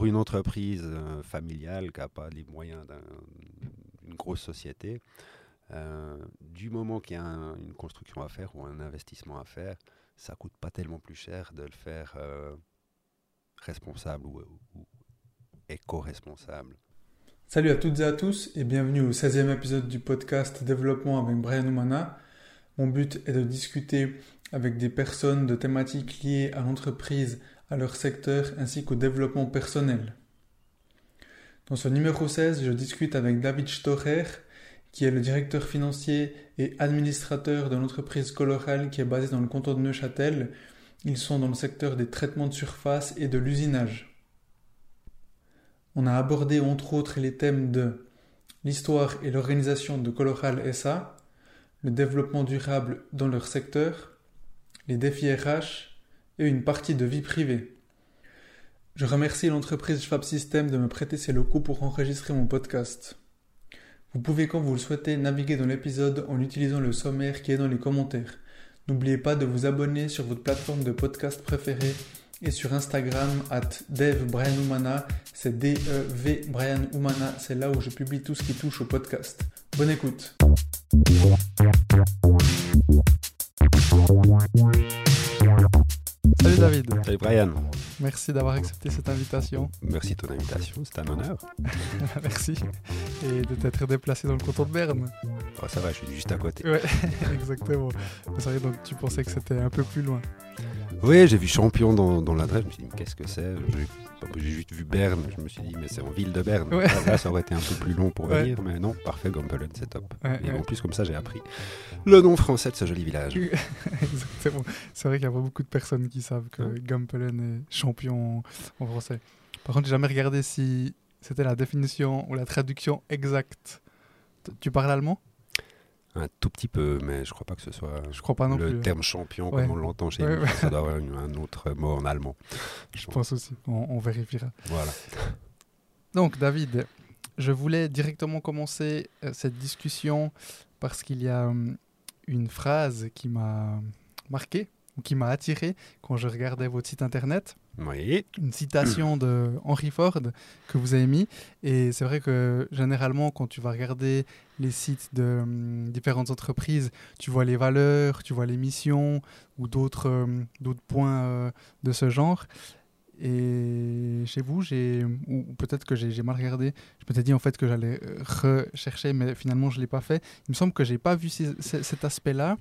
pour une entreprise euh, familiale qui n'a pas les moyens d'une grosse société, euh, du moment qu'il y a une construction à faire ou un investissement à faire, ça coûte pas tellement plus cher de le faire euh, responsable ou, ou éco-responsable. Salut à toutes et à tous et bienvenue au 16e épisode du podcast Développement avec Brian Oumana. Mon but est de discuter avec des personnes de thématiques liées à l'entreprise, à leur secteur ainsi qu'au développement personnel. Dans ce numéro 16, je discute avec David Stocher, qui est le directeur financier et administrateur de l'entreprise Coloral qui est basée dans le canton de Neuchâtel. Ils sont dans le secteur des traitements de surface et de l'usinage. On a abordé entre autres les thèmes de l'histoire et l'organisation de Coloral SA, le développement durable dans leur secteur, les défis RH et une partie de vie privée. Je remercie l'entreprise Schwab System de me prêter ses locaux pour enregistrer mon podcast. Vous pouvez quand vous le souhaitez naviguer dans l'épisode en utilisant le sommaire qui est dans les commentaires. N'oubliez pas de vous abonner sur votre plateforme de podcast préférée et sur Instagram at Dev c'est D-E-V Brian Humana, c'est là où je publie tout ce qui touche au podcast. Bonne écoute. Salut David. Salut Brian. Merci d'avoir accepté cette invitation. Merci de ton invitation, c'est un honneur. Merci. Et de t'être déplacé dans le canton de Berne. Oh, ça va, je suis juste à côté. Ouais, exactement. C'est vrai, donc tu pensais que c'était un peu plus loin. Oui, j'ai vu champion dans, dans l'adresse. Je me suis dit, qu'est-ce que c'est? J'ai juste vu Berne. Je me suis dit, mais c'est en ville de Berne. Là, ça aurait été un peu plus long pour venir. Mais non, parfait, Gumpelen, c'est top. Et en plus, comme ça, j'ai appris le nom français de ce joli village. Exactement. C'est vrai qu'il n'y a pas beaucoup de personnes qui savent que Gumpelen est champion en français. Par contre, j'ai jamais regardé si c'était la définition ou la traduction exacte. Tu parles allemand? Un tout petit peu, mais je crois pas que ce soit je crois pas non le terme champion comme on l'entend chez nous. Ça doit avoir un autre mot en allemand. Je, pense. aussi, on, vérifiera. Voilà. Donc David, je voulais directement commencer euh, cette discussion parce qu'il y a hum, une phrase qui m'a marqué ou qui m'a attiré quand je regardais votre site internet. Oui. Une citation de Henry Ford que vous avez mis. Et c'est vrai que généralement, quand tu vas regarder les sites de hum, différentes entreprises, tu vois les valeurs, tu vois les missions ou d'autres hum, points euh, de ce genre. Et chez vous, ou peut-être que j'ai mal regardé. Je m'étais dit en fait que j'allais euh, rechercher, mais finalement je l'ai pas fait. Il me semble que j'ai pas vu cet aspect-là.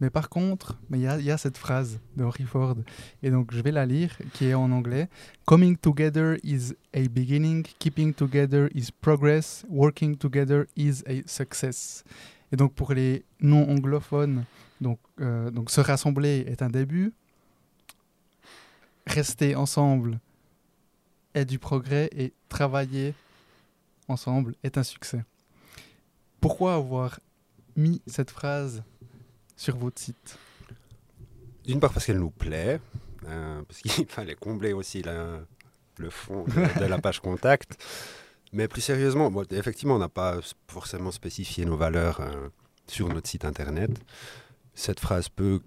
Mais par contre, il y, a cette phrase de Henry Ford, et donc je vais la lire, qui est en anglais. Coming together is a beginning, keeping together is progress, working together is a success. Et donc pour les non-anglophones, donc, euh, se rassembler est un début, rester ensemble est du progrès, et travailler ensemble est un succès. Pourquoi avoir mis cette phrase sur votre site D'une part parce qu'elle nous plaît, euh, parce qu'il fallait combler aussi le fond de, la page contact. Mais plus sérieusement, effectivement, on n'a pas forcément spécifié nos valeurs euh, sur notre site internet. Cette phrase peut,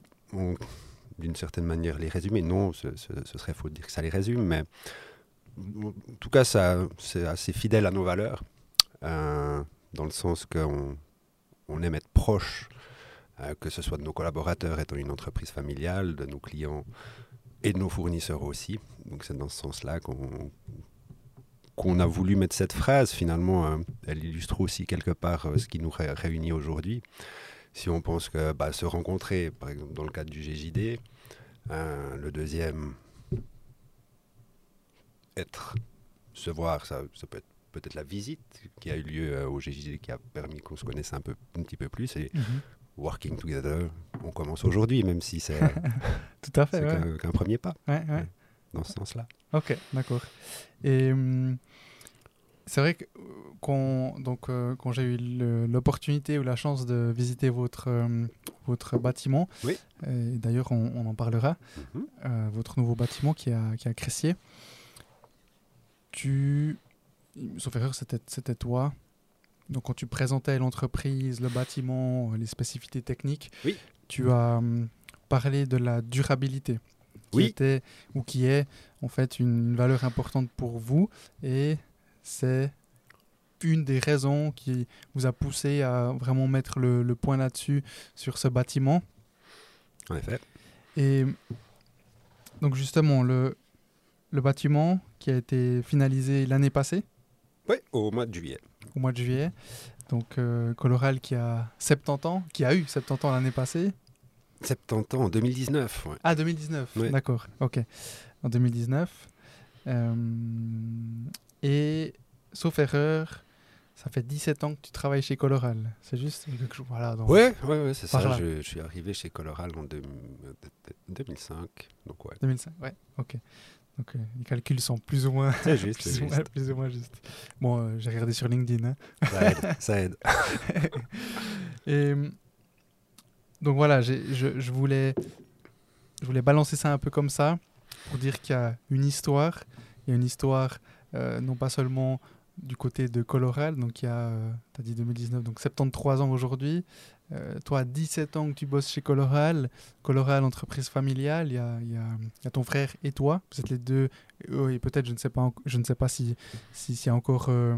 d'une certaine manière, les résumer. Non, ce, serait faux de dire que ça les résume, mais en tout cas, c'est assez fidèle à nos valeurs, euh, dans le sens qu'on on aime être proche que ce soit de nos collaborateurs étant une entreprise familiale, de nos clients et de nos fournisseurs aussi. Donc c'est dans ce sens-là qu'on qu'on a voulu mettre cette phrase. Finalement, hein. elle illustre aussi quelque part euh, ce qui nous réunit aujourd'hui. Si on pense que bah, se rencontrer, par exemple dans le cadre du GJD, euh, le deuxième, être, se voir, ça, peut être peut-être la visite qui a eu lieu au GJD qui a permis qu'on se connaisse un, peu, un petit peu plus. Mhm working together, on commence aujourd'hui, même si c'est tout à fait qu'un premier pas. Ouais, ouais. Dans ce sens-là. Ok, d'accord. Et hum, c'est vrai que quand, donc, euh, quand j'ai eu l'opportunité ou la chance de visiter votre, hum, votre bâtiment, oui. d'ailleurs on, en parlera, mhm. euh, votre nouveau bâtiment qui a, qui a Cressier, tu, sauf erreur, c'était toi donc quand tu présentais l'entreprise, le bâtiment, les spécificités techniques, tu as hum, parlé de la durabilité. qui Oui. était ou qui est en fait une valeur importante pour vous et c'est une des raisons qui vous a poussé à vraiment mettre le, le point là-dessus sur ce bâtiment. En effet. Et donc justement, le, le bâtiment qui a été finalisé l'année passée, Oui, au mois de juillet. Au mois de juillet, donc euh, Coloral qui a 70 ans, qui a eu 70 ans l'année passée. 70 ans, en 2019. ouais. Ah, 2019, Ouais. d'accord, ok. En 2019. Euh, et, sauf erreur, ça fait 17 ans que tu travailles chez Coloral. C'est juste quelque chose. Voilà, donc- Ouais, ouais, ouais, c'est ça. Je, je suis arrivé chez Coloral en deux- 2005. Donc, ouais. 2005, ouais, ok. Donc euh, les calculs sont plus ou moins, juste, plus, ou moins, juste. plus ou moins justes. Bon, euh, j'ai regardé sur LinkedIn. hein. Ça aide, ça aide. Et donc voilà, je, je voulais, je voulais balancer ça un peu comme ça pour dire qu'il y a une histoire. Il y a une histoire euh, non pas seulement du côté de Coloral, donc il y a, tu as dit 2019, donc 73 ans aujourd'hui. Euh, toi, à 17 ans que tu bosses chez Coloral, Coloral, entreprise familiale, il y a, il y a- il y a ton frère et toi. Vous êtes les deux, euh, et peut-être, je ne sais pas, je ne sais pas si si- s'il y a encore euh,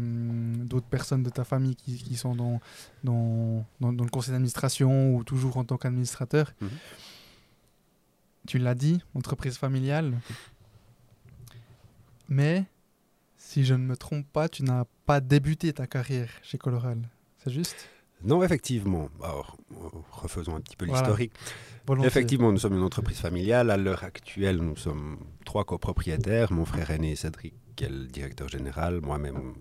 d'autres personnes de ta famille qui, qui sont dans, dans, dans, dans le conseil d'administration ou toujours en tant qu'administrateur. Mhm. Tu l'as dit, entreprise familiale. Mais, si je ne me trompe pas, tu n'as pas débuté ta carrière chez Coloral. C'est juste? Non, effectivement. Alors, refaisons un petit peu l'historique. Effectivement, nous sommes une entreprise familiale. À l'heure actuelle, nous sommes trois copropriétaires. Mon frère aîné Cédric, qui est le directeur général, moi-même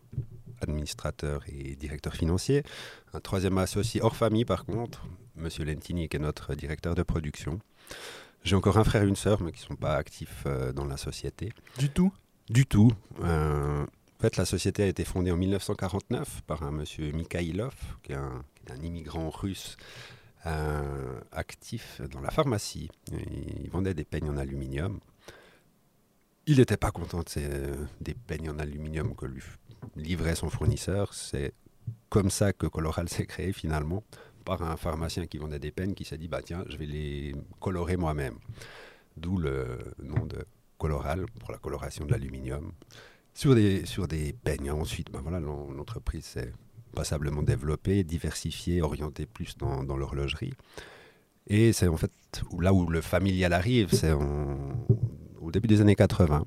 administrateur et directeur financier. Un troisième associé hors famille, par contre, Monsieur Lentini, qui est notre directeur de production. J'ai encore un frère et une sœur, mais qui ne sont pas actifs euh, dans la société. Du tout? Du tout. Euh, en fait, la société a été fondée en 1949 par un monsieur Mikhailov, qui est un, immigrant russe euh, actif dans la pharmacie. Il vendait des peignes en aluminium. Il n'était pas content de des peignes en aluminium que lui livrait son fournisseur. C'est comme ça que Coloral s'est créé finalement, par un pharmacien qui vendait des peignes qui s'est dit bah tiens, je vais les colorer moi-même. D'où le nom de Coloral pour la coloration de l'aluminium sur des, sur des peignes. Ensuite, ben voilà, l'en- l'entreprise s'est passablement développée, diversifiée, orientée plus dans, dans l'horlogerie. Et c'est en fait là où le familial arrive, c'est au début des années 80.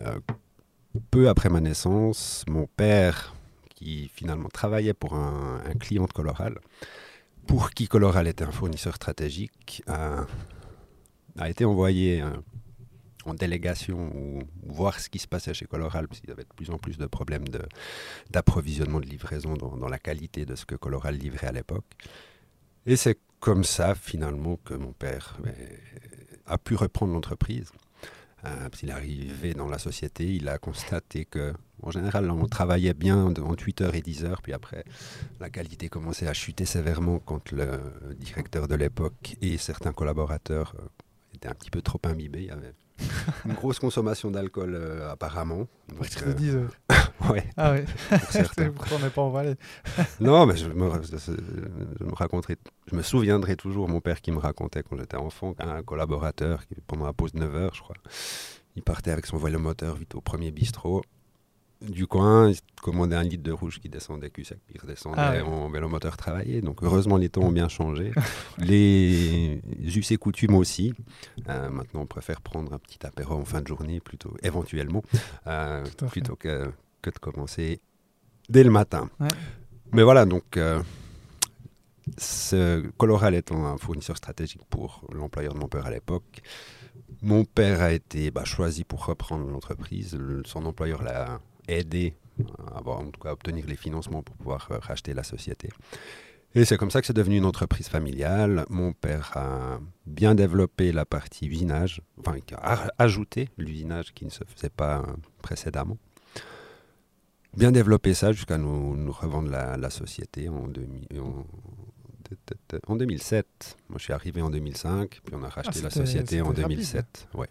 Euh, peu après ma naissance, mon père, qui finalement travaillait pour un, client de Coloral, pour qui Coloral était un fournisseur stratégique, a, été envoyé en délégation ou, voir ce qui se passait chez Coloral, parce qu'il y avait de plus en plus de problèmes d'approvisionnement, de, livraison dans, la qualité de ce que Coloral livrait à l'époque. Et c'est comme ça, finalement, que mon père euh, a pu reprendre l'entreprise. Euh, qu'il est arrivé dans la société, il a constaté que, en général, on travaillait bien entre 8h et 10h, puis après, la qualité commençait à chuter sévèrement quand le directeur de l'époque et certains collaborateurs euh, étaient un petit peu trop imbibés. Il y avait une grosse consommation d'alcool, euh, apparemment. Donc, euh, 10 heures. ouais, Ah ouais, pour certains. c'est pour qu'on n'est pas en Valais. Non, mais je me, je me raconterai, je me souviendrai toujours mon père qui me racontait quand j'étais enfant qu'un collaborateur qui pendant la pause de 9 heures, je crois, il partait avec son vélomoteur vite au premier bistrot du coin, il commandait un litre de rouge qui descendait cul sec, puis il redescendait Ah ouais. en vélomoteur travailler. Donc heureusement les temps ont bien changé. les us et coutumes aussi. Euh, maintenant on préfère prendre un petit apéro en fin de journée plutôt, éventuellement, euh, plutôt que, que de commencer dès le matin. Ouais. Mais voilà, donc euh, ce Coloral étant un fournisseur stratégique pour l'employeur de mon père à l'époque, mon père a été bah, choisi pour reprendre l'entreprise. Le- Son employeur l'a aidé à avoir, en tout cas, à obtenir les financements pour pouvoir euh, racheter la société. Et c'est comme ça que c'est devenu une entreprise familiale. Mon père a bien développé la partie usinage, enfin, a ajouté l'usinage qui ne se faisait pas euh, précédemment. Bien développé ça jusqu'à nous, nous revendre la, la société en, demi- en, en 2007. Moi, je suis arrivé en 2005, puis on a racheté la c'était- société en c'était rapide. 2007. Ouais.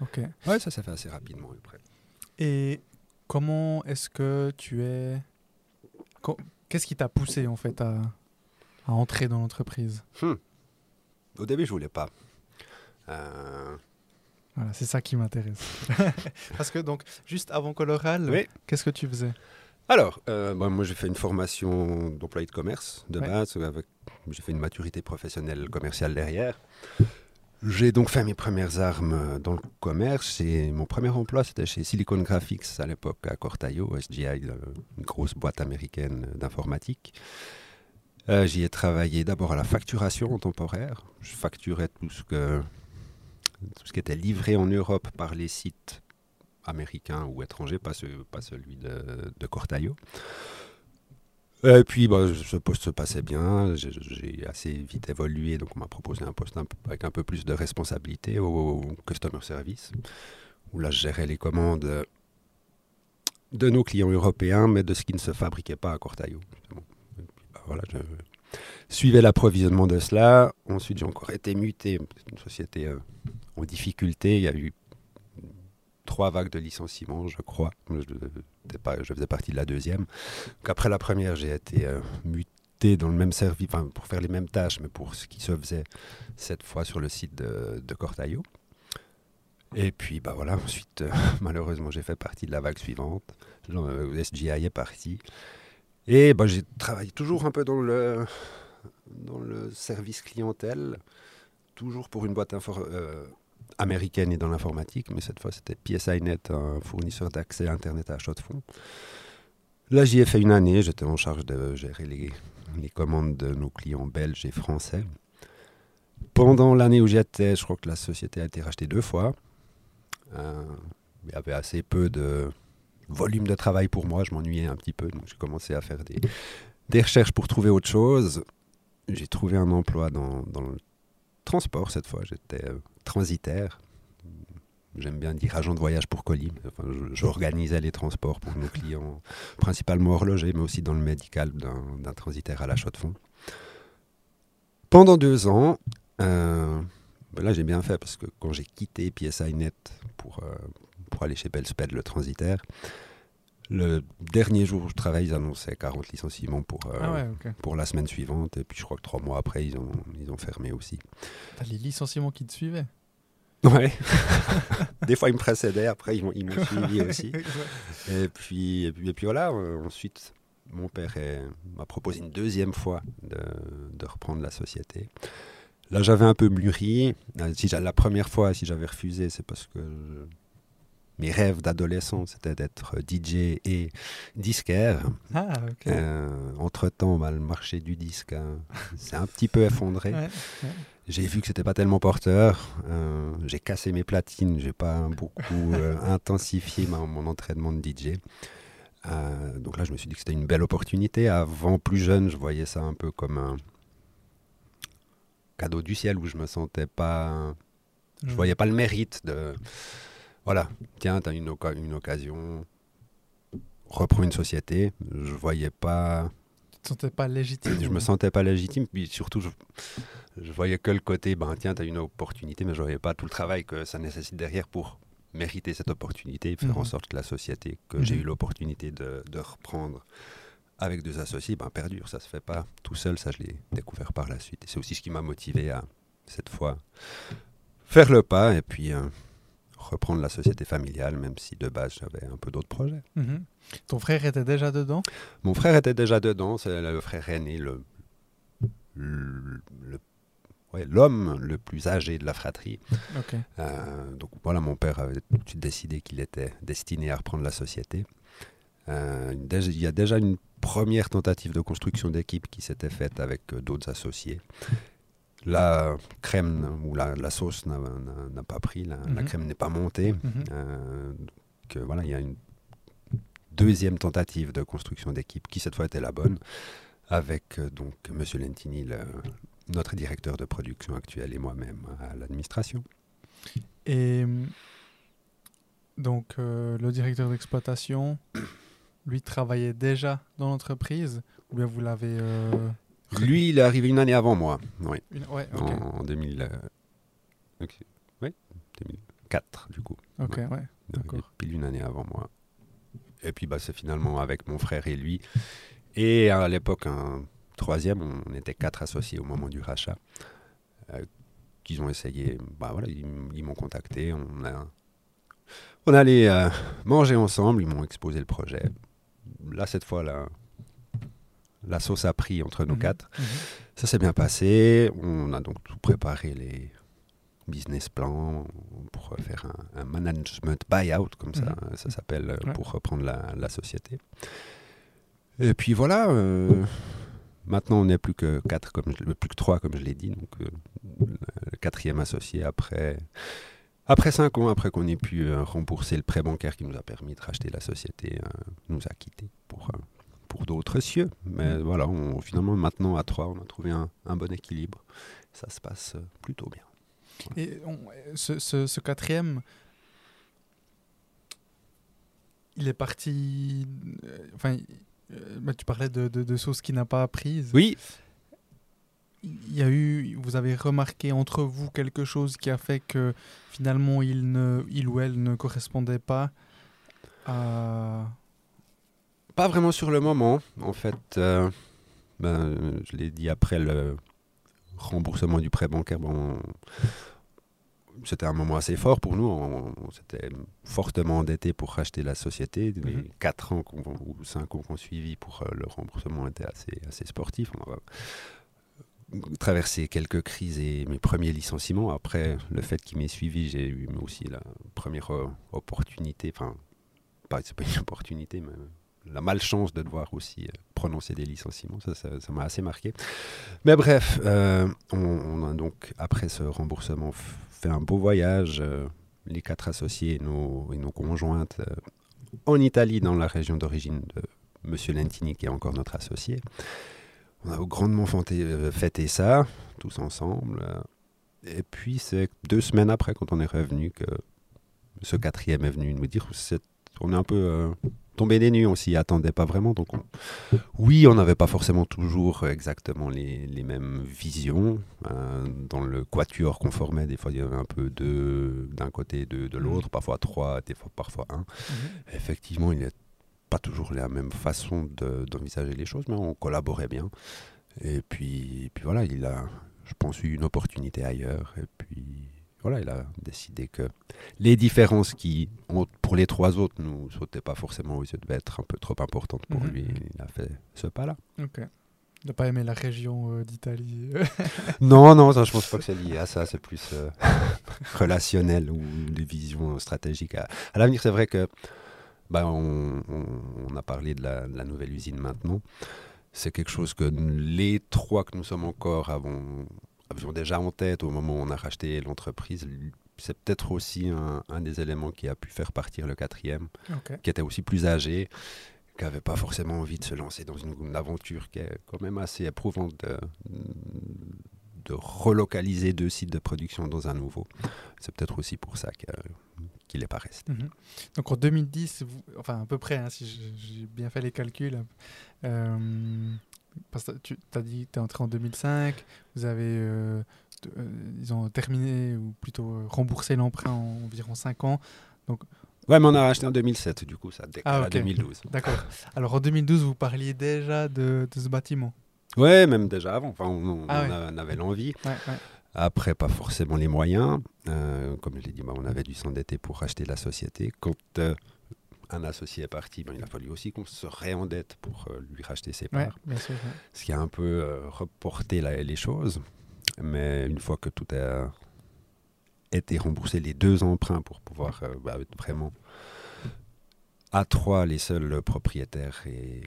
Ok. ouais, ça s'est fait assez rapidement après. Et comment est-ce que tu es... Qu'est-ce qui t'a poussé en fait à, à entrer dans l'entreprise? Au début, je voulais pas. Euh, Voilà, c'est ça qui m'intéresse. Parce que donc, juste avant Coloral, Oui. qu'est-ce que tu faisais? Alors, euh, bah, moi j'ai fait une formation d'employé de commerce de Ouais. base. avec- J'ai fait une maturité professionnelle commerciale derrière. J'ai donc fait mes premières armes euh, dans le commerce. Et mon premier emploi, c'était chez Silicon Graphics à l'époque, à Cortaio, SGI, euh, une grosse boîte américaine d'informatique. Euh, J'y ai travaillé d'abord à la facturation temporaire. Je facturais tout ce, qui était livré en Europe par les sites américains ou étrangers, pas, ce- pas celui de, de. Et puis, bah, ce poste se passait bien. J'ai- assez vite évolué, donc on m'a proposé un poste avec un peu plus de responsabilité au, customer service, où là, je gérais les commandes de nos clients européens, mais de ce qui ne se fabriquait pas à puis, bah, voilà, je suivais l'approvisionnement de cela. Ensuite, j'ai encore été muté. Une société euh, en difficulté. Il y a eu trois vagues de licenciements, je crois. Je, faisais partie de la deuxième. Après la première, j'ai été euh, muté dans le même service, pour faire les mêmes tâches, mais pour ce qui se faisait cette fois sur le site de, de. Et puis, bah voilà, ensuite, euh, malheureusement, j'ai fait partie de la vague suivante. Genre, euh, SGI est parti. Et bah, j'ai travaillé toujours un peu dans le, dans le service clientèle, toujours pour une boîte euh, américaine et dans l'informatique, mais cette fois c'était PSINet, un fournisseur d'accès Internet à achat de fonds. Là, j'y ai fait une année, j'étais en charge de gérer les, commandes de nos clients belges et français. Pendant l'année où j'y étais, je crois que la société a été rachetée deux fois. Euh, il y avait assez peu de volume de travail pour moi, je m'ennuyais un petit peu, donc j'ai commencé à faire des, des recherches pour trouver autre chose. J'ai trouvé un emploi dans, dans le transport cette fois, j'étais euh, transitaire. J'aime bien dire agent de voyage pour colis. J'organisais les transports pour nos clients, principalement horlogers, mais aussi dans le médical d'un transitaire à l'achat de fonds. Pendant deux ans, euh, ben là j'ai bien fait parce que quand j'ai quitté PSINet pour, euh, pour aller chez Belsped, le transitaire, le dernier jour où je travaille, ils annonçaient 40 licenciements pour, euh, Ah ouais, pour la semaine suivante. Et puis je crois que trois mois après, ils ont, ils ont fermé aussi. T'as les licenciements qui te suivaient. Ouais. Des fois, ils me précédaient, après, ils m'ont suivi aussi. Et puis, et puis, et puis voilà, euh, ensuite, mon père m'a proposé une deuxième fois de, de reprendre la société. Là, j'avais un peu mûri. Euh, Si la première fois, si j'avais refusé, c'est parce que mes rêves d'adolescent, c'était d'être DJ et disquaire. Ah, ok. Euh, Entre-temps, bah, le marché du disque hein, s'est un petit peu effondré. Ouais, J'ai vu que c'était pas tellement porteur. Euh, j'ai cassé mes platines. J'ai pas beaucoup euh, intensifié ma- mon entraînement de DJ. Donc là, je me suis dit que c'était une belle opportunité. Avant, plus jeune, je voyais ça un peu comme un cadeau du ciel où je me sentais pas. Je Mm. voyais pas le mérite de. Voilà, tiens, tu as une, oca- une occasion. Reprends une société. Je voyais pas Tu te sentais pas légitime. je me sentais pas légitime, puis surtout, je, je voyais que le côté, ben tiens, tu as une opportunité, mais je voyais pas tout le travail que ça nécessite derrière pour mériter cette opportunité, faire en Mhm. sorte que la société que j'ai Mhm. eu l'opportunité de, de reprendre avec deux associés, ben perdure, ça se fait pas tout seul, ça je l'ai découvert par la suite. Et c'est aussi ce qui m'a motivé à, cette fois, faire le pas et puis euh, reprendre la société familiale, même si de base j'avais un peu d'autres projets. Mhm. Ton frère était déjà dedans? Mon frère était déjà dedans, c'est le frère aîné, le, le, le- ouais, l'homme le plus âgé de la fratrie. Ok. Euh, donc voilà, mon père avait tout de suite décidé qu'il était destiné à reprendre la société. Euh, il y a déjà une première tentative de construction d'équipe qui s'était faite avec euh, d'autres associés. La crème ou la, la sauce n'a, pas pris, la, la Mhm. crème n'est pas montée. Mhm. Euh, donc, voilà, il y a une deuxième tentative de construction d'équipe qui cette fois était la bonne, avec euh, donc Monsieur Lentini, le- notre directeur de production actuel, et moi-même à l'administration. Et donc, euh, le directeur d'exploitation, lui, travaillait déjà dans l'entreprise Ou bien vous l'avez. euh, Lui, il est arrivé une année avant moi, oui, une- Ouais, en, en 2000, euh, ok, oui, 2004 du coup. Ok, ouais. D'accord. Pile une année avant moi. Et puis bah, c'est finalement avec mon frère et lui. Et à l'époque, un troisième, on était quatre associés au moment du rachat. euh, qu'ils ont essayé. Bah voilà, ils, ils m'ont contacté. On a, on allait euh, manger ensemble. Ils m'ont exposé le projet. Là, cette fois, là, la sauce a pris entre nous Mhm. quatre. Mhm. Ça s'est bien passé. On a donc tout préparé les business plans pour faire un, un management buyout, comme ça, ça s'appelle, euh, Ouais. pour reprendre la, la société. Et puis voilà. euh, maintenant, on n'est plus que quatre, comme je- plus que trois, comme je l'ai dit. Donc, euh, le quatrième associé après. Après cinq ans, après qu'on ait pu euh, rembourser le prêt bancaire qui nous a permis de racheter la société, euh, nous a quittés pour, pour d'autres cieux. Mais Mm. voilà, on, finalement, maintenant, à trois, on a trouvé un, un bon équilibre. Ça se passe euh, plutôt bien. Et on- ce, ce- ce quatrième, il est parti. euh, Enfin, euh, bah, tu parlais de, de, de sauce qui n'a pas prise. Oui, Il y a eu, vous avez remarqué entre vous quelque chose qui a fait que finalement il, ne, il ou elle ne correspondait pas à. Pas vraiment sur le moment. En fait, euh, ben, je l'ai dit après le remboursement du prêt bancaire. Bon, c'était un moment assez fort pour nous. On, on s'était fortement endetté pour racheter la société. Les Mhm. 4 ans qu'on- ou 5 ans qu'on suivit pour euh, le remboursement étaient assez, assez sportifs. On a traversé quelques crises et mes premiers licenciements. Après, le fait qu'il m'ait suivi, j'ai eu aussi la première euh, opportunité. Enfin, pas, c'est pas une opportunité, mais la malchance de devoir aussi euh, prononcer des licenciements. Ça, ça, m'a assez marqué. Mais bref, euh, on, a donc, après ce remboursement, fait un beau voyage, euh, les quatre associés et nos, conjointes, en Italie, dans la région d'origine de Monsieur Lentini, qui est encore notre associé. On a grandement fêté, fêté ça, tous ensemble. et puis, c'est deux semaines après, quand on est revenu, que ce quatrième est venu nous dire on est un peu tombé des nues, on s'y attendait pas vraiment. Donc, on- oui, on n'avait pas forcément toujours exactement les, les mêmes visions. euh, dans le quatuor qu'on formait, des fois, il y avait un peu deux d'un côté, deux de l'autre, parfois trois, des fois, parfois un. Effectivement, il n'y a pas toujours la même façon de- d'envisager les choses, mais on collaborait bien. Et puis, et puis voilà, il a, je pense, eu une opportunité ailleurs. Et puis voilà, il a décidé que les différences qui, ont- pour les trois autres, nous sautaient pas forcément aux yeux, devaient être un peu trop importantes pour Mhm. lui. Il a fait ce pas-là. Ok. De pas aimer la région euh, d'Italie. Non, non, ça, je pense pas que c'est lié à ça. C'est plus euh, relationnel ou des visions stratégiques. À, à l'avenir, c'est vrai que bah, on, on- on a parlé de la, de la nouvelle usine maintenant. C'est quelque chose que nous- les trois que nous sommes encore avons, avions déjà en tête au moment où on a racheté l'entreprise. C'est peut-être aussi un, un des éléments qui a pu faire partir le quatrième, qui était aussi plus âgé, qui n'avait pas forcément envie de se lancer dans une, une aventure qui est quand même assez éprouvante de, de relocaliser deux sites de production dans un nouveau. C'est peut-être aussi pour ça que- qu'il n'est pas resté. Mhm. Donc en 2010, vous- enfin à peu près, hein, si j'ai bien fait les calculs, euh, parce que tu as dit que tu es entré en 2005, vous avez euh, euh, ils ont terminé ou plutôt euh, remboursé l'emprunt en environ 5 ans. Ouais, mais on a racheté en 2007, du coup, ça décale Ah, à ok. 2012. D'accord. Alors en 2012, vous parliez déjà de, de ce bâtiment? Ouais, même déjà avant. Enfin, on, on Ah ouais. a- on avait l'envie. Ouais, ouais. Après, pas forcément les moyens. Euh, comme je l'ai dit, bah, on avait dû s'endetter pour racheter la société. Quand euh, un associé est parti, ben, il a fallu aussi qu'on se réendette pour euh, lui racheter ses parts. bien sûr. ouais. Ce qui a un peu euh, reporté la- les choses. Mais une fois que tout a été remboursé, les deux emprunts pour pouvoir euh, bah, être vraiment à trois les seuls propriétaires et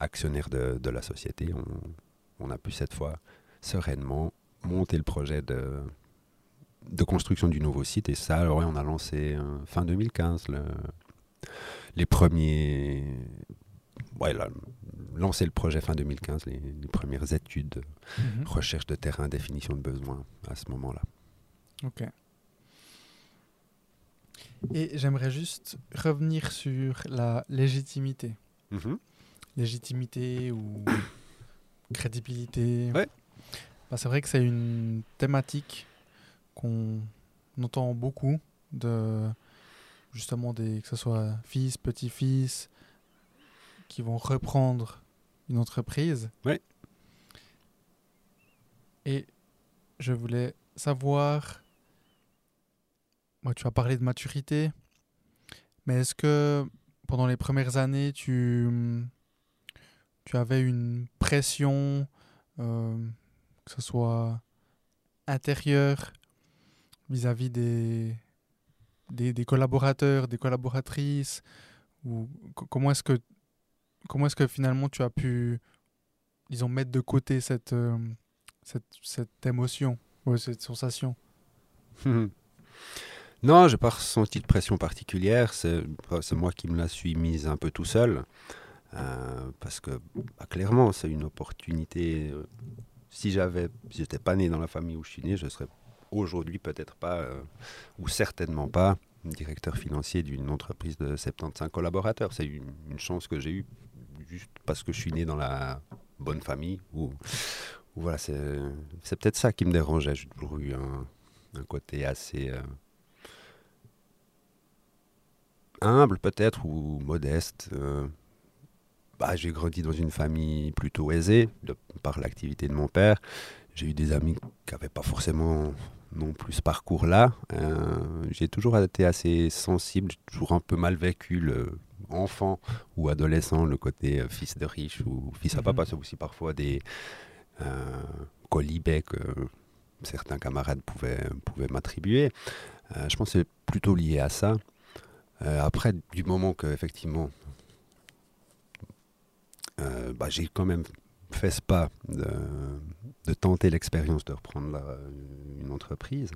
actionnaires de, de la société, on, on a pu cette fois sereinement monter le projet de, de construction du nouveau site. Et ça, alors, on a lancé fin 2015 le- les premiers. Ouais, là, lancé le projet fin 2015, les, les premières études, Mhm. recherche de terrain, définition de besoins à ce moment-là. Ok. Et j'aimerais juste revenir sur la légitimité. légitimité ou crédibilité. Ouais. Bah, c'est vrai que c'est une thématique qu'on entend beaucoup de justement des que ce soit fils, petits-fils qui vont reprendre une entreprise. Ouais. Et je voulais savoir, moi, tu as parlé de maturité, mais est-ce que pendant les premières années, tu, tu avais une pression, euh, que ce soit intérieure vis-à-vis des, des, collaborateurs, des collaboratrices ou comment est-ce que comment est-ce que finalement tu as pu disons mettre de côté cette euh, cette, cette, émotion ou cette sensation? Non, j'ai pas ressenti de pression particulière. C'est moi qui me la suis mise un peu tout seul. Euh, parce que bah, clairement, c'est une opportunité. Euh, si j'avais, si j'étais pas né dans la famille où je suis né, je serais aujourd'hui peut-être pas, ou certainement pas, directeur financier d'une entreprise de 75 collaborateurs. C'est une, chance que j'ai eue juste parce que je suis né dans la bonne famille. Ou, voilà, c'est peut-être ça qui me dérangeait. J'ai toujours eu un, côté assez euh, humble peut-être ou modeste. Euh. bah, j'ai grandi dans une famille plutôt aisée par l'activité de mon père. J'ai eu des amis qui n'avaient pas forcément non plus ce parcours-là. Euh, j'ai toujours été assez sensible, j'ai toujours un peu mal vécu le enfant ou adolescent, le côté euh, fils de riche ou fils à mhm. papa. C'est aussi parfois des euh, colibets que certains camarades pouvaient, pouvaient m'attribuer. Euh, je pense que c'est plutôt lié à ça. après, du moment que effectivement, bah, j'ai quand même ce pas de, tenter l'expérience de reprendre une entreprise,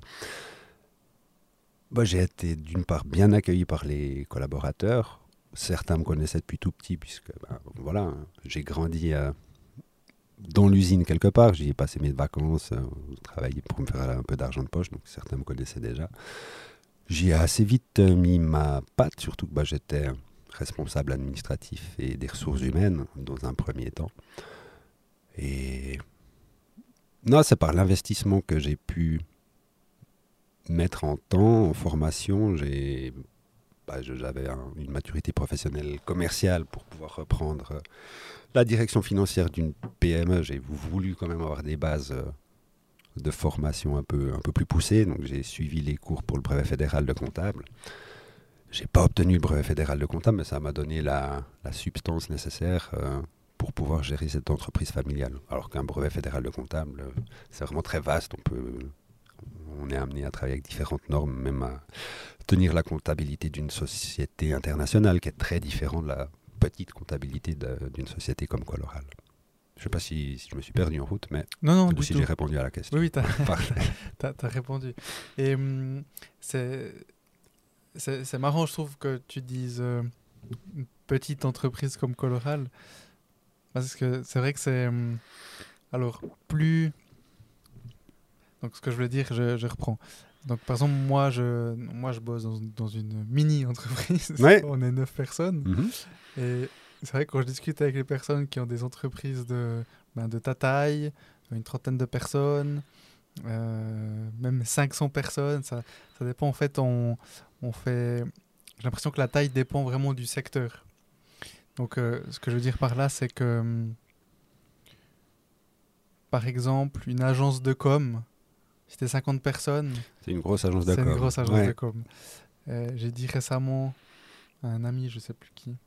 bah, j'ai été d'une part bien accueilli par les collaborateurs. Certains me connaissaient depuis tout petit, puisque bah, voilà, j'ai grandi dans l'usine quelque part. J'y ai passé mes vacances, euh, travaillé pour me faire un peu d'argent de poche, donc certains me connaissaient déjà. J'y ai assez vite mis ma patte, surtout que bah, j'étais responsable administratif et des ressources humaines dans un premier temps. Et non, c'est par l'investissement que j'ai pu mettre en temps, en formation. J'ai, bah, j'avais une maturité professionnelle commerciale pour pouvoir reprendre euh, la direction financière d'une PME. J'ai voulu quand même avoir des bases euh, de formation un peu, un peu plus poussées. Donc j'ai suivi les cours pour le brevet fédéral de comptable. J'ai pas obtenu le brevet fédéral de comptable, mais ça m'a donné la, substance nécessaire euh, pour pouvoir gérer cette entreprise familiale. Alors qu'un brevet fédéral de comptable, c'est vraiment très vaste. On, peut, on est amené à travailler avec différentes normes, même à tenir la comptabilité d'une société internationale qui est très différente de la petite comptabilité d'une société comme Coloral. Je ne sais pas si, je me suis perdu en route, mais non, non, si j'ai répondu à la question. Oui, oui, tu as, as, répondu. Et hum, c'est marrant, je trouve, que tu dises euh, une petite entreprise comme Coloral. Parce que c'est vrai que c'est. Hum, alors, plus. Donc, ce que je voulais dire, je, je, reprends. Donc, par exemple, moi, je, moi, je bosse dans, une mini-entreprise. On est neuf personnes. Mhm. Et c'est vrai que quand je discute avec les personnes qui ont des entreprises de, ben, de ta taille, une trentaine de personnes, euh, même 500 personnes, ça, ça dépend. En fait, on, on fait. J'ai l'impression que la taille dépend vraiment du secteur. Donc, euh, ce que je veux dire par là, c'est que, hum, par exemple, une agence de com, c'était 50 personnes. C'est une grosse agence de com. C'est une grosse agence de com. Euh, j'ai dit récemment à un ami, je sais plus qui,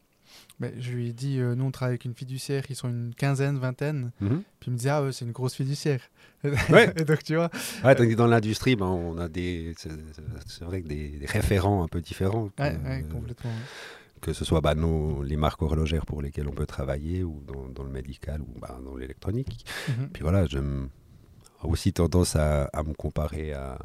mais je lui ai dit, euh, nous on travaille avec une fiduciaire, ils sont une quinzaine, vingtaine. Mhm. Puis il me dit, ah c'est une grosse fiduciaire. Ouais. et donc tu vois. Ouais, dans l'industrie, ben, on a des, c'est vrai que des, référents un peu différents. Ouais, complètement que ce soit bah, les marques horlogères pour lesquelles on peut travailler ou dans, le médical ou bah, dans l'électronique. Mhm. Puis voilà, j'ai aussi tendance à, me comparer à,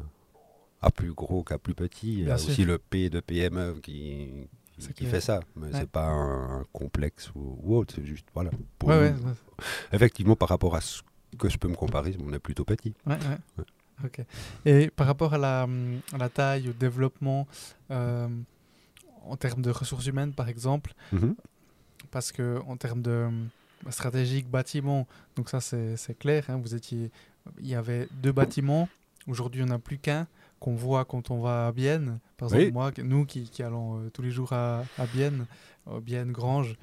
à plus gros qu'à plus petit. Il y a aussi le P de PME qui, qui fait ça. Mais c'est pas un, complexe ou, autre, c'est juste, voilà. Pour effectivement, par rapport à ce que je peux me comparer, on est plutôt petit. Et par rapport à la, à la taille, au développement, euh, en termes de ressources humaines, par exemple, mhm. parce que en termes de euh, stratégique bâtiment, donc ça c'est clair, hein, vous étiez, il y avait deux bâtiments, aujourd'hui on n'a plus qu'un qu'on voit quand on va à Bienne. Par exemple, moi, nous qui, qui allons euh, tous les jours à, à Bienne, euh, Bienne Grange,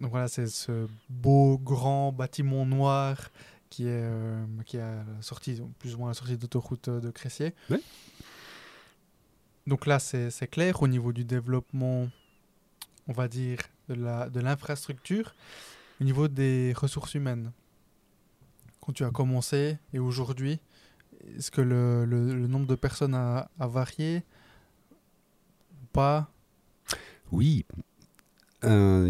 donc voilà, c'est ce beau grand bâtiment noir qui est, euh, qui a sorti, plus ou moins la sortie d'autoroute de Cressier. Oui. Donc là, c'est clair au niveau du développement, on va dire, de l'infrastructure, au niveau des ressources humaines. Quand tu as commencé et aujourd'hui, est-ce que le, nombre de personnes a, varié ou pas? Oui, Euh,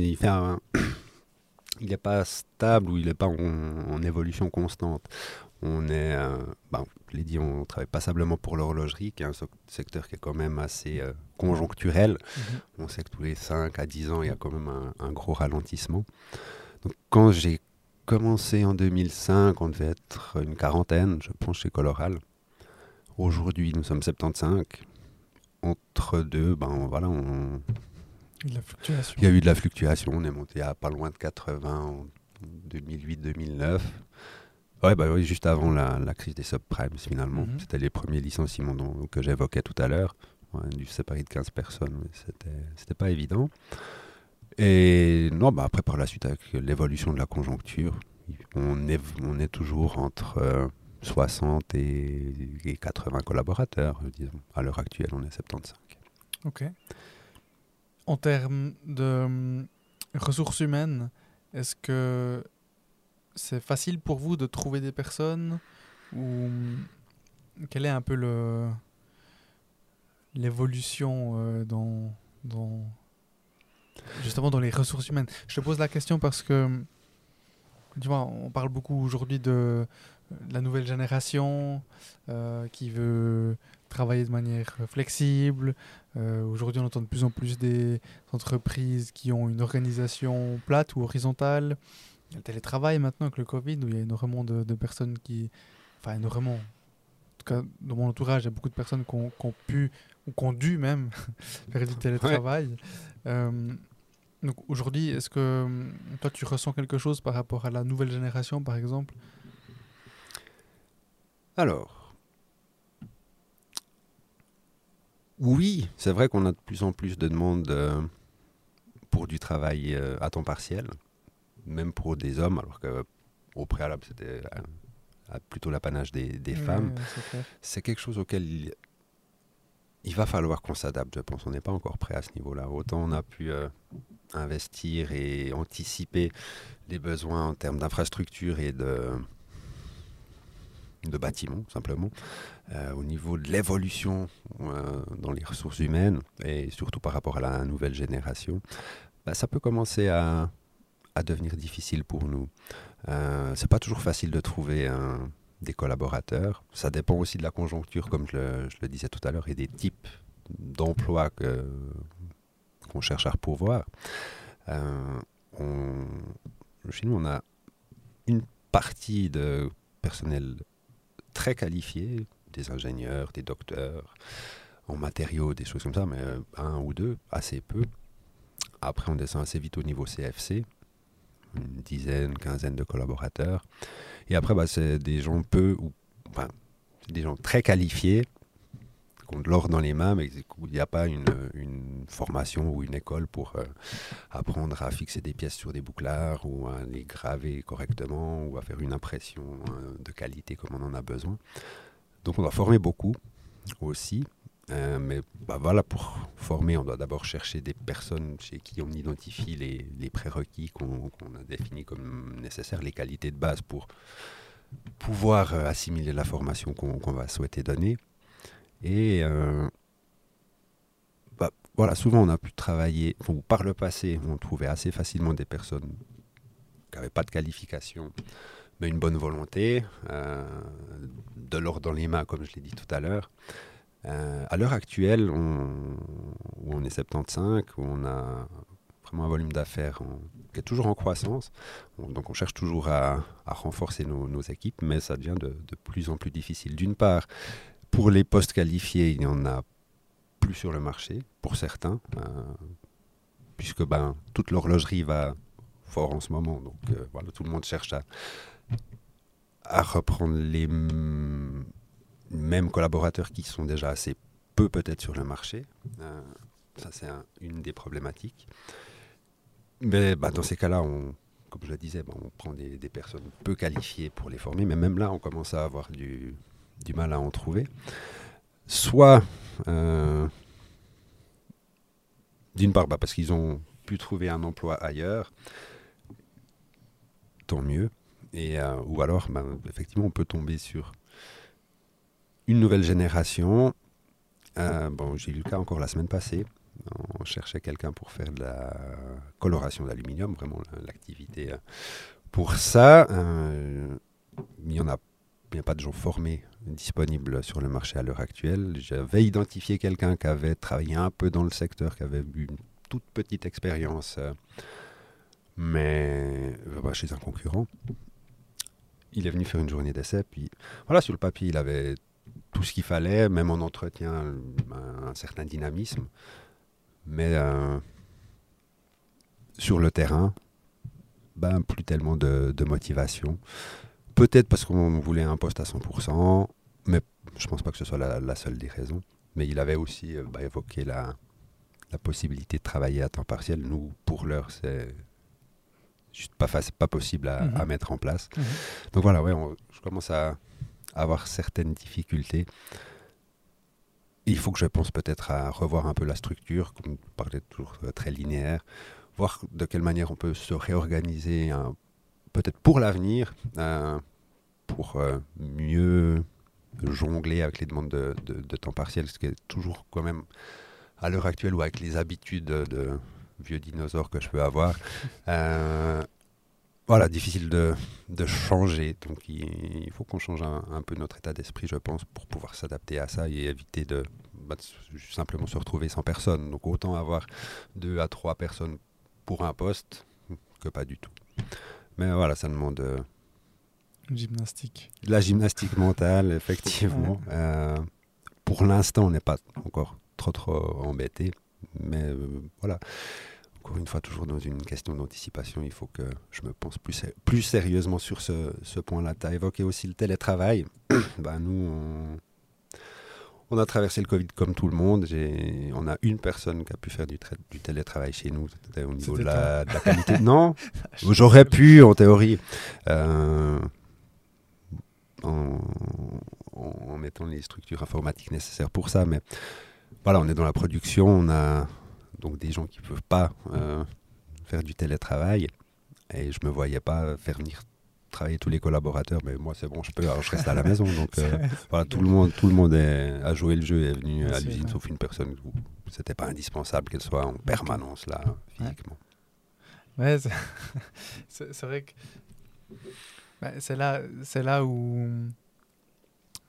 il n'est pas stable ou il n'est pas en, en évolution constante. On est, euh, ben, je l'ai dit, on travaille passablement pour l'horlogerie, qui est un secteur qui est quand même assez euh, conjoncturel. On sait que tous les 5 à 10 ans, il y a quand même un, un gros ralentissement. Donc, quand j'ai commencé en 2005, on devait être une quarantaine, je pense, chez Coloral. Aujourd'hui, nous sommes 75. Entre deux, ben voilà, on, il y a eu de la fluctuation, on est monté à pas loin de 80 en 2008-2009. Ouais, bah oui, juste avant la, la crise des subprimes finalement. Mhm. C'était les premiers licenciements dont- que j'évoquais tout à l'heure. On a dû se séparer de 15 personnes, mais c'était, pas évident. Et non, bah après par la suite avec l'évolution de la conjoncture, on est, on est toujours entre euh, 60 et, et 80 collaborateurs, disons. À l'heure actuelle, on est 75. Ok. En termes de hum, ressources humaines, est-ce que c'est facile pour vous de trouver des personnes ou quelle est un peu le l'évolution euh, dans, dans justement dans les ressources humaines? Je te pose la question parce que tu vois, on parle beaucoup aujourd'hui de la nouvelle génération euh, qui veut travailler de manière flexible, euh, Aujourd'hui, on entend de plus en plus des entreprises qui ont une organisation plate ou horizontale. Il y a le télétravail maintenant avec le Covid, où il y a énormément de, de personnes qui... Enfin, énormément. En tout cas, dans mon entourage, il y a beaucoup de personnes qui ont, qui ont pu, ou qui ont dû même, faire du télétravail. Euh, donc aujourd'hui, est-ce que toi, tu ressens quelque chose par rapport à la nouvelle génération, par exemple? Alors, oui, c'est vrai qu'on a de plus en plus de demandes euh, pour du travail euh, à temps partiel, même pour des hommes, alors qu'au préalable, c'était euh, plutôt l'apanage des, des Ouais, femmes. c'est quelque chose auquel il, il va falloir qu'on s'adapte, je pense. On n'est pas encore prêt à ce niveau-là. Autant on a pu euh, investir et anticiper les besoins en termes d'infrastructure et de, de bâtiments, simplement. Euh, au niveau de l'évolution euh, dans les ressources humaines et surtout par rapport à la nouvelle génération, bah, ça peut commencer à, à devenir difficile pour nous. Euh, c'est pas toujours facile de trouver des collaborateurs. Ça dépend aussi de la conjoncture, comme je le, disais tout à l'heure, et des types d'emplois qu'on cherche à pourvoir. Euh, on, chez nous, on a une partie de personnel très qualifié, des ingénieurs, des docteurs, en matériaux, des choses comme ça, mais euh, un ou deux, assez peu. Après, on descend assez vite au niveau CFC, une dizaine, quinzaine de collaborateurs. Et après, bah, c'est des gens peu, ou enfin, des gens très qualifiés, qui ont de l'or dans les mains, mais il n'y a pas une, une formation ou une école pour euh, apprendre à fixer des pièces sur des bouclards ou à les graver correctement ou à faire une impression euh, de qualité comme on en a besoin. Donc on doit former beaucoup aussi. Euh, mais bah, voilà, pour former, on doit d'abord chercher des personnes chez qui on identifie les, prérequis qu'on a définis comme nécessaires, les qualités de base pour pouvoir euh, assimiler la formation qu'on va souhaiter donner. Et euh, bah, voilà, souvent on a pu travailler, par le passé, on trouvait assez facilement des personnes qui n'avaient pas de qualification, mais une bonne volonté, de l'or dans les mains, comme je l'ai dit tout à l'heure. Euh, à l'heure actuelle, où on est 75, où on a vraiment un volume d'affaires qui est toujours en croissance. On- donc on cherche toujours à, renforcer nos, équipes, mais ça devient de, plus en plus difficile. D'une part, pour les postes qualifiés, il n'y en a plus sur le marché, pour certains, euh, puisque ben, toute l'horlogerie va fort en ce moment. Donc euh, tout le monde cherche à reprendre les m- mêmes collaborateurs qui sont déjà assez peu peut-être sur le marché. Euh, ça, c'est un- une des problématiques. Mais bah, dans ces cas-là, comme je le disais, bon, on prend des, personnes peu qualifiées pour les former, mais même là, on commence à avoir du, du mal à en trouver. Soit, euh, d'une part, bah, parce qu'ils ont pu trouver un emploi ailleurs, tant mieux. Et, euh, ou alors, bah, effectivement, on peut tomber sur une nouvelle génération. Euh, bon, j'ai eu le cas encore la semaine passée. On cherchait quelqu'un pour faire de la coloration d'aluminium, vraiment l'activité pour ça. il n'y en a, il a pas de gens formés disponibles sur le marché à l'heure actuelle. J'avais identifié quelqu'un qui avait travaillé un peu dans le secteur, qui avait eu une toute petite expérience, euh, mais euh, bah, chez un concurrent. Il est venu faire une journée d'essai, puis voilà, sur le papier, il avait tout ce qu'il fallait, même en entretien, un, certain dynamisme, mais euh, sur le terrain, ben, plus tellement de, de motivation. Peut-être parce qu'on voulait un poste à 100%, mais je ne pense pas que ce soit la, seule des raisons. Mais il avait aussi euh, bah, évoqué la, la, possibilité de travailler à temps partiel. Nous, pour l'heure, c'est juste pas, pas possible à, mhm. mettre en place. Mhm. Donc voilà, ouais, je commence à, avoir certaines difficultés. Il faut que je pense peut-être à revoir un peu la structure, comme vous parlez toujours euh, très linéaire, voir de quelle manière on peut se réorganiser peut-être pour l'avenir, euh, pour euh, mieux jongler avec les demandes de, temps partiel, ce qui est toujours quand même à l'heure actuelle ou avec les habitudes de, vieux dinosaures que je peux avoir. Voilà, difficile de, de, changer. Donc il, faut qu'on change un, peu notre état d'esprit, je pense, pour pouvoir s'adapter à ça et éviter de, bah, simplement se retrouver sans personne. Donc autant avoir deux à trois personnes pour un poste que pas du tout. Mais voilà, ça demande. Euh, gymnastique. La gymnastique mentale, effectivement. Euh, pour l'instant, on n'est pas encore trop trop embêté. Mais euh, voilà. Encore une fois, toujours dans une question d'anticipation, il faut que je me pense plus, plus sérieusement sur ce, ce point-là. Tu as évoqué aussi le télétravail. ben, nous, on on a traversé le Covid comme tout le monde. On a une personne qui a pu faire du, du télétravail chez nous. C'était au niveau de la, qualité. non, j'aurais pu en théorie. Euh, en, mettant les structures informatiques nécessaires pour ça. Mais voilà, on est dans la production. On a donc des gens qui ne peuvent pas euh, faire du télétravail. Et je ne me voyais pas faire venir travailler tous les collaborateurs, mais moi c'est bon, je peux, je reste à la maison. Donc euh, voilà, tout le monde, tout le monde est, a joué le jeu et est venu à l'usine, sauf une personne où c'était pas indispensable qu'elle soit en permanence là, physiquement. Ouais, c'est vrai que bah, c'est là, c'est là où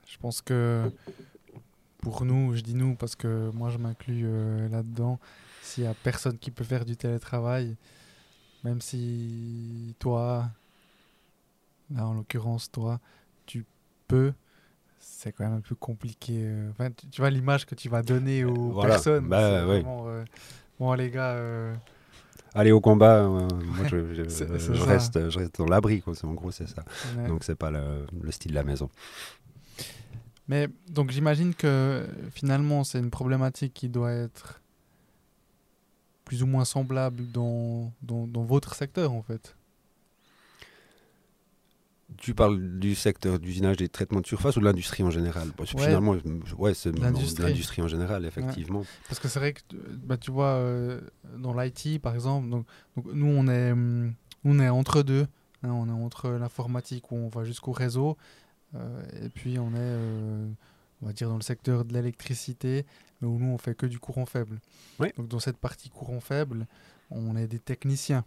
je pense que pour nous, je dis nous parce que moi je m'inclus euh, là-dedans, s'il y a personne qui peut faire du télétravail, même si toi, Là, en l'occurrence, toi, tu peux. C'est quand même un peu compliqué. Euh, enfin, tu, vois l'image que tu vas donner aux personnes. Bah, euh, bon, les gars. Euh, Aller au combat, moi je, reste, je reste dans l'abri, en gros c'est ça. Donc c'est pas le, le, style de la maison. Mais donc j'imagine que finalement c'est une problématique qui doit être plus ou moins semblable dans, dans, dans votre secteur en fait. Tu parles du secteur d'usinage des traitements de surface ou de l'industrie en général? Finalement, ouais, c'est l'industrie en général, effectivement. Parce que c'est vrai que bah, tu vois, euh, dans l'IT, par exemple, donc, donc, nous, on est, hum, on est entre deux. Hein, on est entre l'informatique où on va jusqu'au réseau, euh, et puis on est, euh, on va dire, dans le secteur de l'électricité, où nous, on fait que du courant faible. Donc dans cette partie courant faible, on est des techniciens.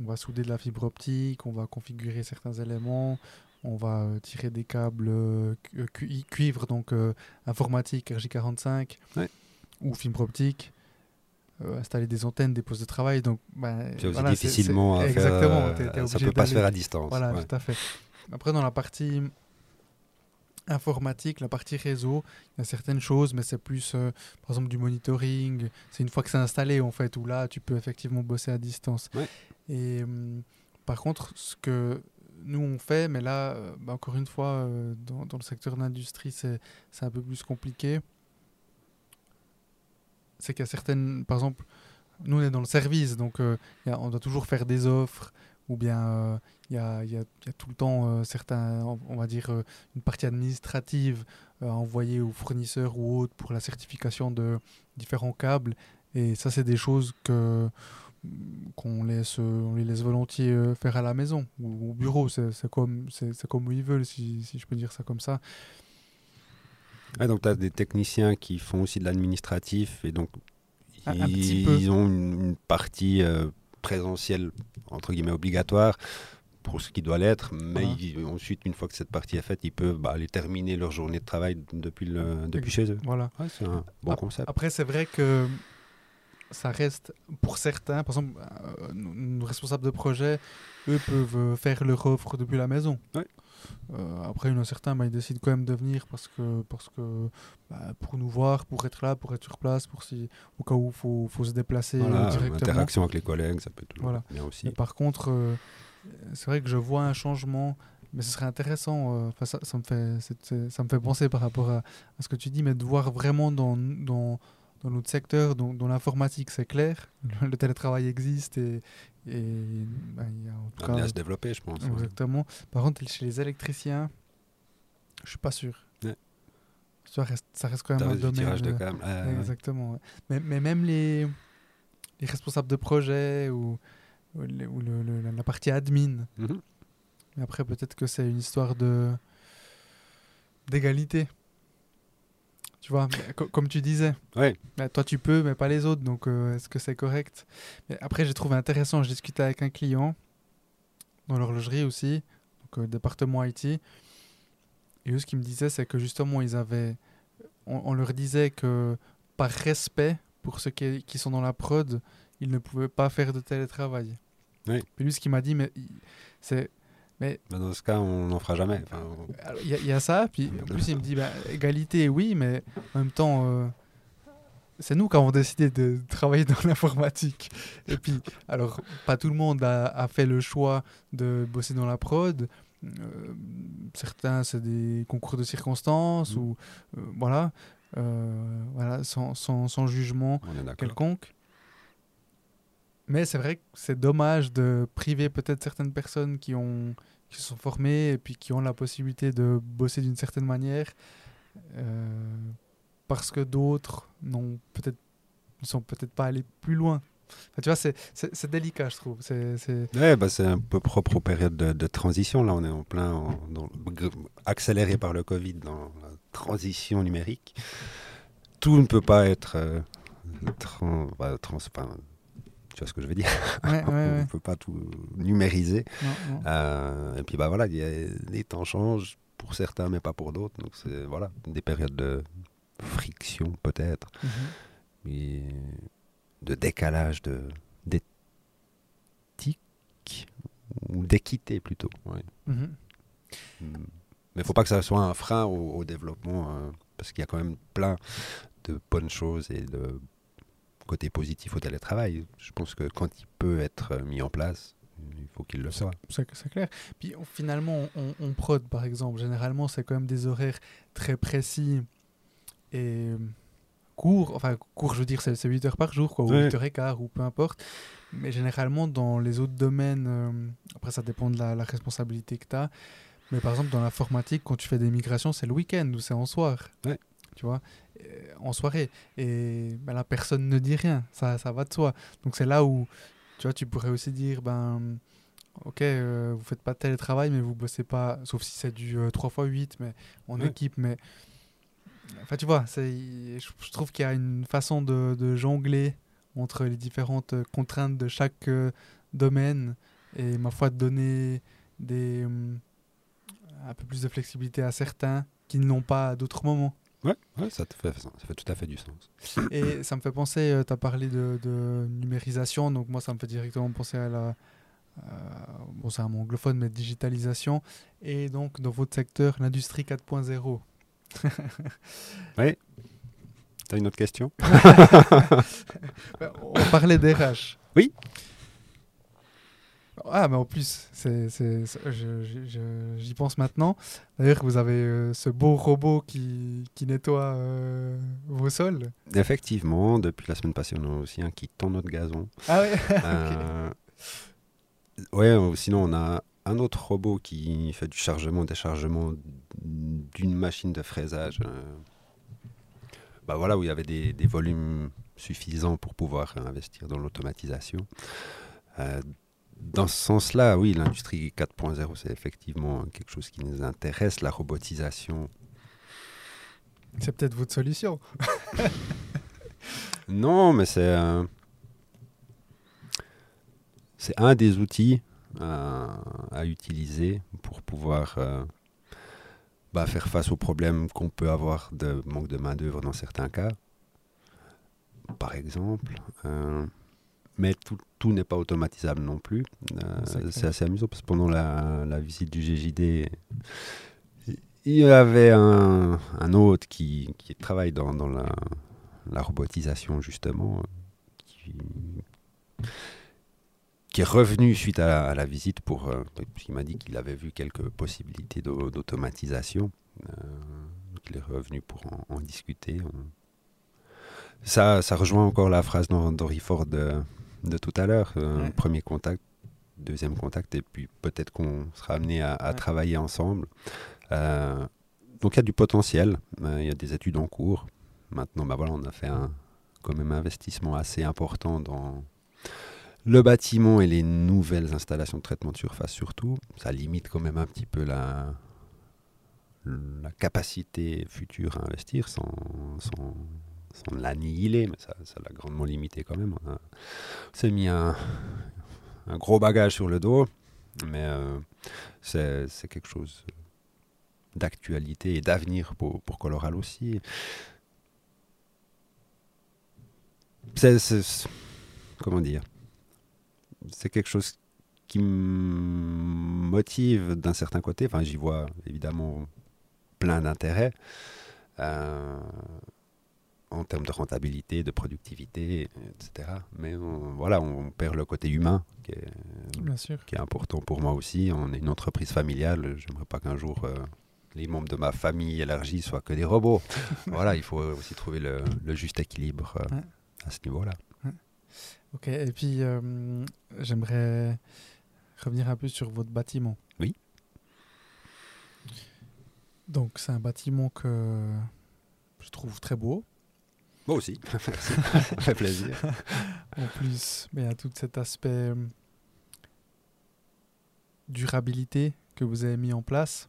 On va souder de la fibre optique, on va configurer certains éléments, on va euh, tirer des câbles euh, euh, cuivre, donc informatique RJ45 ou fibre optique. installer des antennes, des postes de travail. Donc, ben, c'est aussi difficilement à exactement, faire. ça peut pas se faire à distance. Voilà, tout à fait. Après, dans la partie informatique, la partie réseau, il y a certaines choses, mais c'est plus, par exemple, du monitoring. C'est une fois que c'est installé, en fait, où là, tu peux effectivement bosser à distance. Et hum, par contre, ce que nous on fait, mais là, euh, bah, encore une fois, euh, dans, dans, le secteur de l'industrie, c'est un peu plus compliqué. C'est qu'il y a certaines, par exemple, nous on est dans le service, donc euh, on doit toujours faire des offres ou bien il y a, y, a, y, a, tout le temps certains, on, va dire, une partie administrative à envoyer aux fournisseurs ou autres pour la certification de différents câbles. Et ça, c'est des choses que qu'on laisse, on les laisse volontiers faire à la maison ou au bureau. C'est comme, comme ils veulent, si, si, je peux dire ça comme ça. donc, tu as des techniciens qui font aussi de l'administratif et donc ils, ont une, partie présentielle, entre guillemets, obligatoire pour ce qui doit l'être, mais ensuite, une fois que cette partie est faite, ils peuvent bah, aller terminer leur journée de travail depuis, le, depuis chez eux. Voilà. c'est un bon concept. Après, c'est vrai que ça reste, pour certains, par exemple, euh, nos responsables de projet, eux peuvent faire leur offre depuis la maison. Euh, après, il y en a certains, bah, ils décident quand même de venir parce que, parce que bah, pour nous voir, pour être là, pour être sur place, pour si, au cas où il faut, faut, se déplacer voilà, directement. Interaction avec les collègues, ça peut être voilà. bien aussi. par contre, euh, c'est vrai que je vois un changement, mais ce serait intéressant, euh, ça, ça, me fait, ça me fait penser par rapport à, à, ce que tu dis, mais de voir vraiment dans, dans, dans notre secteur, dans, dans l'informatique, c'est clair, le télétravail existe et, et bah, il y a en tout cas, à se développer, je pense. Exactement. Par contre, chez les électriciens, je suis pas sûr. Ça, reste, ça reste quand même un domaine. De... De exactement. Mais, mais, même les, les responsables de projet ou, ou, le, la partie admin. Mais après, peut-être que c'est une histoire de d'égalité. Tu vois, comme tu disais. Ouais. Bah, toi, tu peux, mais pas les autres. Donc, euh, est-ce que c'est correct? Mais Après, j'ai trouvé intéressant. Je discutais avec un client dans l'horlogerie aussi, donc euh, département IT. Et eux, ce qu'ils me disaient, c'est que justement, ils avaient. On, leur disait que par respect pour ceux qui, qui, sont dans la prod, ils ne pouvaient pas faire de télétravail. Oui. Puis lui, ce qu'il m'a dit, mais c'est mais dans ce cas, on n'en fera jamais. Il y, a ça, puis en plus, il me dit bah, égalité, oui, mais en même temps, euh, c'est nous qui avons décidé de travailler dans l'informatique. Et puis, alors, pas tout le monde a, fait le choix de bosser dans la prod. Euh, certains, c'est des concours de circonstances, mm. ou euh, voilà, voilà sans, sans, sans jugement quelconque. Mais c'est vrai que c'est dommage de priver peut-être certaines personnes qui ont qui se sont formés et puis qui ont la possibilité de bosser d'une certaine manière euh, parce que d'autres ne sont peut-être pas allés plus loin. tu vois, c'est délicat, je trouve. C'est ouais, bah un peu propre aux périodes de, transition. Là, on est en plein, accéléré par le Covid dans la transition numérique. Tout ne peut pas être euh, bah, trans, tu vois ce que je veux dire? On ne peut pas tout numériser. Euh, et puis bah voilà, les temps changent pour certains, mais pas pour d'autres. Donc c'est voilà, des périodes de friction peut-être, mm de décalage de d'éthique ou d'équité plutôt. Mm-hmm. Mm. Mais il faut pas que ça soit un frein au, développement, hein, parce qu'il y a quand même plein de bonnes choses et de côté positif au télétravail. Je pense que quand il peut être mis en place, il faut qu'il le soit. C'est clair. Puis finalement, on, prod par exemple, généralement c'est quand même des horaires très précis et courts. Enfin, courts, je veux dire, c'est 8 heures par jour, quoi, ou 8 heures et quart, ou peu importe. Mais généralement, dans les autres domaines, euh, après ça dépend de la, responsabilité que tu as. Mais par exemple, dans l'informatique, quand tu fais des migrations, c'est le week-end ou c'est en soir. Ouais. Tu vois euh, en soirée. Et ben, la personne ne dit rien, ça, ça va de soi. Donc c'est là où tu vois, tu pourrais aussi dire, ben, ok, euh, vous faites pas de télétravail, mais vous bossez pas, sauf si c'est du 3 x 8, mais en équipe. Mais enfin, tu vois, je, je trouve qu'il y a une façon de, de, jongler entre les différentes contraintes de chaque euh, domaine et ma foi de donner des un peu plus de flexibilité à certains qui n'ont pas à d'autres moments. Ouais, ça, te fait, ça fait tout à fait du sens. Et ça me fait penser, euh, tu as parlé de, de, numérisation, donc moi ça me fait directement penser à la... Euh, bon, c'est un mot anglophone, mais digitalisation. Et donc, dans votre secteur, l'industrie 4.0. oui. Tu as une autre question? On parlait RH. Oui. Ah, mais en plus, j'y pense maintenant. D'ailleurs, vous avez euh, ce beau robot qui, qui nettoie euh, vos sols. Effectivement, depuis la semaine passée, on a aussi un qui tend notre gazon. Ah oui euh, Ouais, sinon on a un autre robot qui fait du chargement, déchargement d'une machine de fraisage. bah voilà, où il y avait des, des volumes suffisants pour pouvoir investir dans l'automatisation. Dans ce sens-là, oui, l'industrie 4.0, c'est effectivement quelque chose qui nous intéresse, la robotisation. C'est peut-être votre solution. non, mais c'est c'est un des outils à, utiliser pour pouvoir euh, bah, faire face aux problèmes qu'on peut avoir de manque de main-d'œuvre dans certains cas, par exemple. Euh, mais tout, n'est pas automatisable non plus. Euh, c'est assez amusant parce que pendant la, visite du GJD, il y avait un, un hôte qui, qui travaille dans, dans la, la, robotisation justement, qui, qui est revenu suite à la, visite pour. Euh, il m'a dit qu'il avait vu quelques possibilités d'automatisation. Euh, il est revenu pour en, discuter. Ça, ça rejoint encore la phrase d'Henry Ford de, de, tout à l'heure. Euh, premier contact, deuxième contact, et puis peut-être qu'on sera amené à, travailler ensemble. donc il y a du potentiel, il y a des études en cours. Maintenant, bah voilà, on a fait un, quand même un investissement assez important dans, le bâtiment et les nouvelles installations de traitement de surface surtout, ça limite quand même un petit peu la, la capacité future à investir sans, sans, l'annihiler, mais ça, l'a grandement limité quand même. On s'est mis un, un, gros bagage sur le dos, mais euh, c'est quelque chose d'actualité et d'avenir pour, pour Coloral aussi. C'est comment dire c'est quelque chose qui me motive d'un certain côté. Enfin, j'y vois évidemment plein d'intérêts euh, en termes de rentabilité, de productivité, etc. Mais voilà, on perd le côté humain qui est, qui est important pour moi aussi. On est une entreprise familiale. J'aimerais pas qu'un jour euh, les membres de ma famille élargie soient que des robots. voilà, il faut aussi trouver le, juste équilibre euh, à ce niveau-là. Ok, et puis euh, j'aimerais revenir un peu sur votre bâtiment. Oui. Donc c'est un bâtiment que je trouve très beau. Moi aussi, ça fait plaisir. en plus, mais a tout cet aspect euh, durabilité que vous avez mis en place.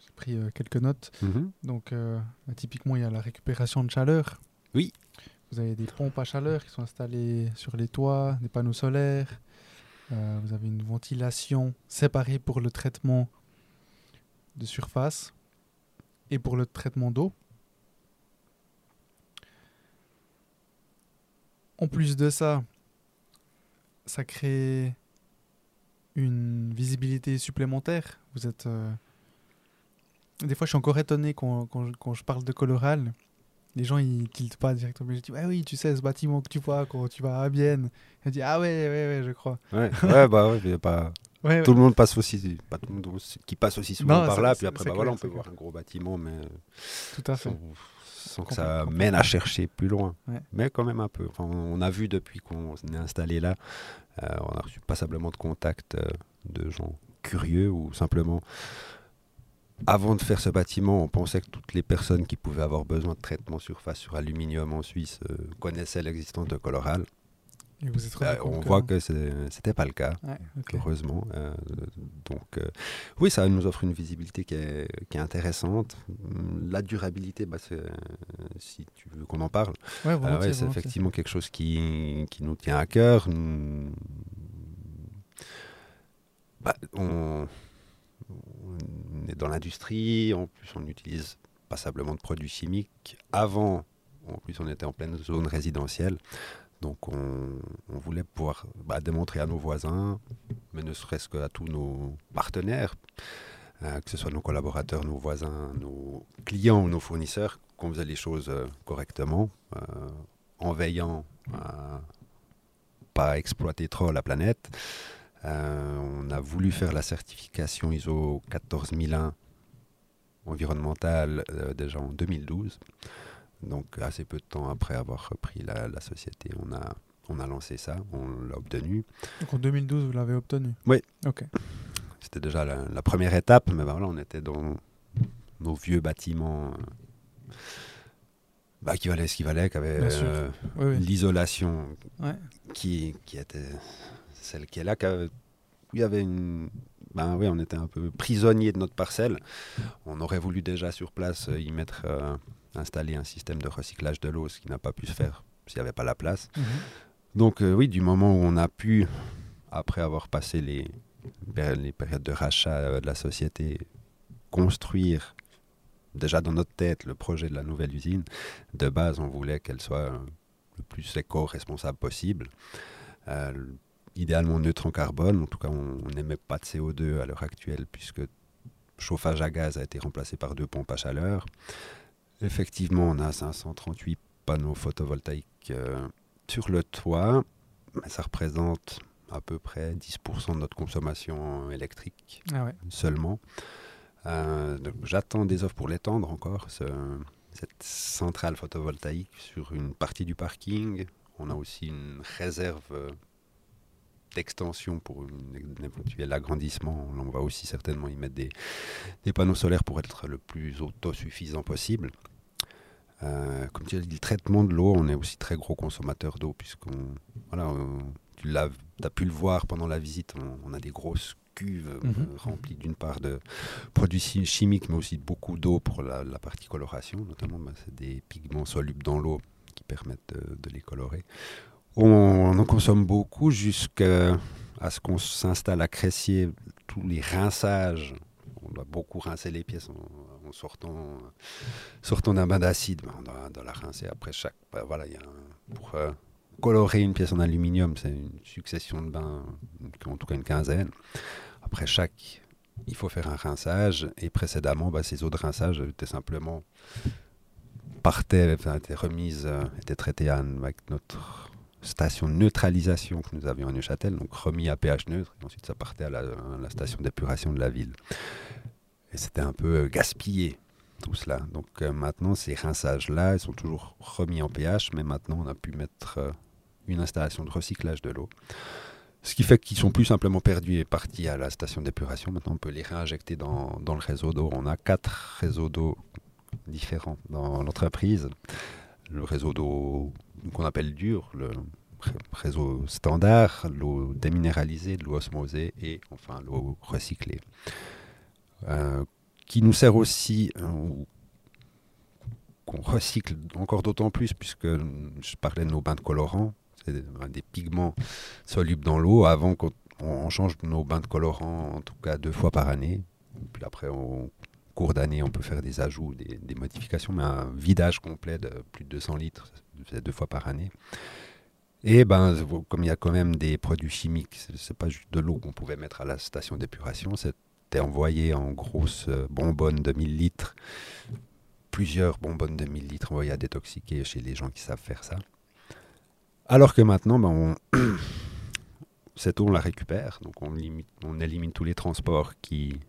J'ai pris euh, quelques notes. Mhm. Donc, bah, typiquement, il y a la récupération de chaleur. Oui. Vous avez des pompes à chaleur qui sont installées sur les toits, des panneaux solaires. Euh, vous avez une ventilation séparée pour le traitement de surface et pour le traitement d'eau. En plus de ça, ça crée une visibilité supplémentaire. Vous êtes. Euh, des fois, je suis encore étonné quand, quand je parle de Coloral les gens ils tiltent pas directement. Je dis ouais, oui, tu sais ce bâtiment que tu vois quand tu vas à Bienne. Il dit ah ouais ouais ouais je crois. Ouais, ouais bah ouais, pas. tout le monde passe aussi, pas tout le monde qui passe aussi souvent par là. Puis après bah voilà, on peut voir un gros bâtiment, mais tout à fait. Sans, que ça mène à chercher plus loin. Mais quand même un peu. Enfin, on a vu depuis qu'on est installé là, euh, on a reçu passablement de contacts euh, de gens curieux ou simplement avant de faire ce bâtiment, on pensait que toutes les personnes qui pouvaient avoir besoin de traitement surface sur aluminium en Suisse euh, connaissaient l'existence de Coloral. Et vous êtes euh, on voit que ce n'était pas le cas, heureusement. Euh, donc, oui, ça nous offre une visibilité qui est, qui est intéressante. La durabilité, bah, si tu veux qu'on en parle, c'est effectivement quelque chose qui, qui, nous tient à cœur. Bah, on on est dans l'industrie, en plus on utilise passablement de produits chimiques. Avant, en plus on était en pleine zone résidentielle, donc on, voulait pouvoir bah, démontrer à nos voisins, mais ne serait-ce qu'à tous nos partenaires, euh, que ce soit nos collaborateurs, nos voisins, nos clients ou nos fournisseurs, qu'on faisait les choses euh, correctement, euh, en veillant à pas exploiter trop la planète. On a voulu faire la certification ISO 14001 environnementale déjà en 2012. Donc assez peu de temps après avoir repris la, société, on a on a lancé ça, on l'a obtenu. Donc en 2012, vous l'avez obtenu? Oui. Ok. C'était déjà la, première étape, mais ben voilà, on était dans nos vieux bâtiments bah, qui valait ce qu'il valait, qui avait euh, l'isolation qui, qui, était celle qui est là, il y avait une... Ben oui, on était un peu prisonnier de notre parcelle. On aurait voulu déjà sur place euh, y mettre, euh, installer un système de recyclage de l'eau, ce qui n'a pas pu se faire s'il n'y avait pas la place. Mhm. Donc oui, du moment où on a pu, après avoir passé les, les périodes de rachat de la société, construire déjà dans notre tête le projet de la nouvelle usine. De base, on voulait qu'elle soit le plus éco-responsable possible. Euh, idéalement neutre en carbone. En tout cas, on n'émet pas de CO2 à l'heure actuelle puisque chauffage à gaz a été remplacé par deux pompes à chaleur. Effectivement, on a 538 panneaux photovoltaïques euh, sur le toit, mais ça représente à peu près 10% de notre consommation électrique ah seulement. Euh, j'attends des offres pour l'étendre encore, cette centrale photovoltaïque sur une partie du parking. On a aussi une réserve euh, d'extension pour un éventuel agrandissement. On va aussi certainement y mettre des, panneaux solaires pour être le plus autosuffisant possible. Euh, comme tu as dit, le traitement de l'eau, on est aussi très gros consommateur d'eau, puisqu'on. Voilà, tu as pu le voir pendant la visite, on a des grosses cuve euh, mhm. remplie d'une part de produits chimiques, mais aussi de beaucoup d'eau pour la, partie coloration, notamment bah, des pigments solubles dans l'eau qui permettent de, les colorer. On, en consomme beaucoup jusqu'à ce qu'on s'installe à Cressier, tous les rinçages. On doit beaucoup rincer les pièces en, sortant, sortant d'un bain d'acide. Bah, on doit, la rincer après chaque. Bah, voilà, pour euh, colorer une pièce en aluminium, c'est une succession de bains, en tout cas une quinzaine. Après chaque, il faut faire un rinçage. Et précédemment, bah, ces eaux de rinçage étaient simplement partaient, étaient remises, euh, étaient traitées avec notre station de neutralisation que nous avions à Neuchâtel, donc remis à pH neutre. Et ensuite, ça partait à la, station d'épuration de la ville. Et c'était un peu euh, gaspillé tout cela. Donc euh, maintenant, ces rinçages-là, ils sont toujours remis en pH, mais maintenant, on a pu mettre une installation de recyclage de l'eau. Ce qui fait qu'ils sont plus simplement perdus et partis à la station d'épuration. Maintenant, on peut les réinjecter dans, dans le réseau d'eau. On a quatre réseaux d'eau différents dans l'entreprise. Le réseau d'eau qu'on appelle dur, le réseau standard, l'eau déminéralisée, l'eau osmosée et enfin l'eau recyclée. Euh, qui nous sert aussi, euh, qu'on recycle encore d'autant plus, puisque je parlais de nos bains de colorants des pigments solubles dans l'eau avant qu'on change nos bains de colorants, en tout cas deux fois par année. Puis après, au cours d'année, on peut faire des ajouts, des, modifications, mais un vidage complet de plus de 200 litres, deux fois par année. Et ben, comme il y a quand même des produits chimiques, c'est pas juste de l'eau qu'on pouvait mettre à la station d'épuration, c'était envoyé en grosses bonbonnes de 1000 litres, plusieurs bonbonnes de 1000 litres envoyées à détoxiquer chez les gens qui savent faire ça. Alors que maintenant, ben, cette eau, on la récupère, donc on, on élimine tous les transports qui,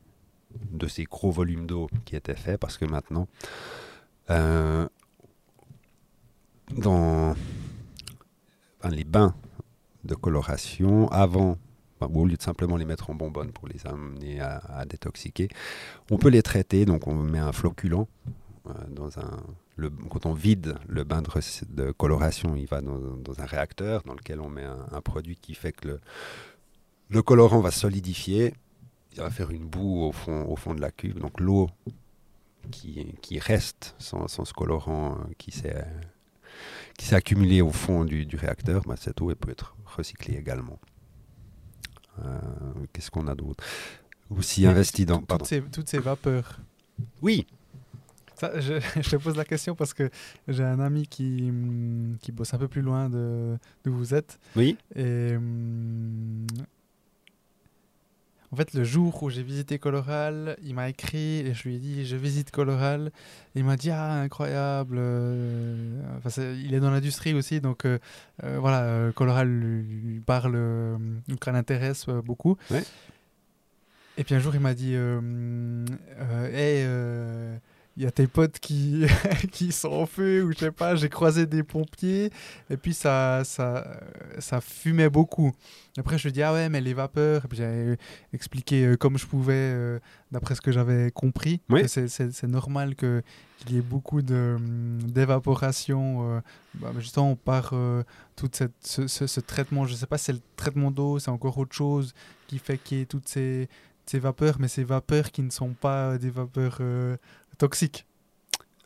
de ces gros volumes d'eau qui étaient faits, parce que maintenant, euh, dans les bains de coloration, avant, au lieu de simplement les mettre en bonbonne pour les amener à, détoxiquer, on peut les traiter, donc on met un floculant euh, dans un quand on vide le bain de, coloration, il va dans, un réacteur dans lequel on met un, produit qui fait que le, colorant va solidifier, il va faire une boue au fond, au fond de la cuve. Donc l'eau qui, reste sans, ce colorant euh, qui s'est qui s'est accumulé au fond du, réacteur, bah, cette eau elle peut être recyclée également. Euh, qu'est-ce qu'on a d'autre? Aussi investi dans... Toutes ces, toutes ces vapeurs. Oui, je, je, te pose la question parce que j'ai un ami qui, qui bosse un peu plus loin de d'où vous êtes. Oui. Et mm, en fait, le jour où j'ai visité Coloral, il m'a écrit et je lui ai dit je visite Coloral. il m'a dit ah incroyable. Euh, enfin, il est dans l'industrie aussi, donc euh, euh, voilà, Coloral lui, parle, donc l'intéresse beaucoup. Et puis un jour, il m'a dit hey, il y a tes potes qui, qui sont en feu, ou je sais pas, j'ai croisé des pompiers, et puis ça, ça, ça fumait beaucoup. Après, je me dis, ah ouais, mais les vapeurs, et puis j'avais expliqué euh, comme je pouvais, euh, d'après ce que j'avais compris, Oui. c'est normal que- qu'il y ait beaucoup de, hum, d'évaporation, euh, bah, justement, par euh, tout cette, ce, ce- ce traitement. Je sais pas si c'est le traitement d'eau, c'est encore autre chose qui fait qu'il y ait toutes ces, ces vapeurs, mais ces vapeurs qui ne sont pas des vapeurs euh, toxiques.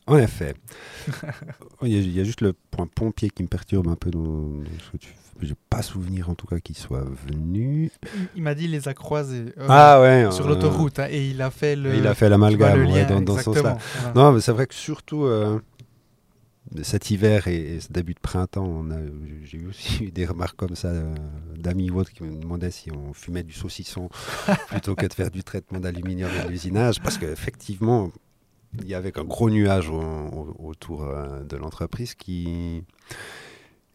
En effet. Il y, a- il y a juste le point pompier qui me perturbe un peu dans, dans ce que tu fais. J'ai pas souvenir en tout cas qu'il soit venu. Il, m'a dit il les a croisés euh, ah ouais. sur euh, l'autoroute hein, et il a fait le. Il a fait l'amalgame ouais, dans, dans ce sens-là. voilà. Non, mais c'est vrai que surtout euh, cet hiver et, et ce début de printemps, j'ai eu aussi eu des remarques comme ça d'amis ou autres qui me demandaient si on fumait du saucisson plutôt que de faire du traitement d'aluminium et de l'usinage, parce qu'effectivement, il y avait un gros nuage au- au- autour euh, de l'entreprise qui...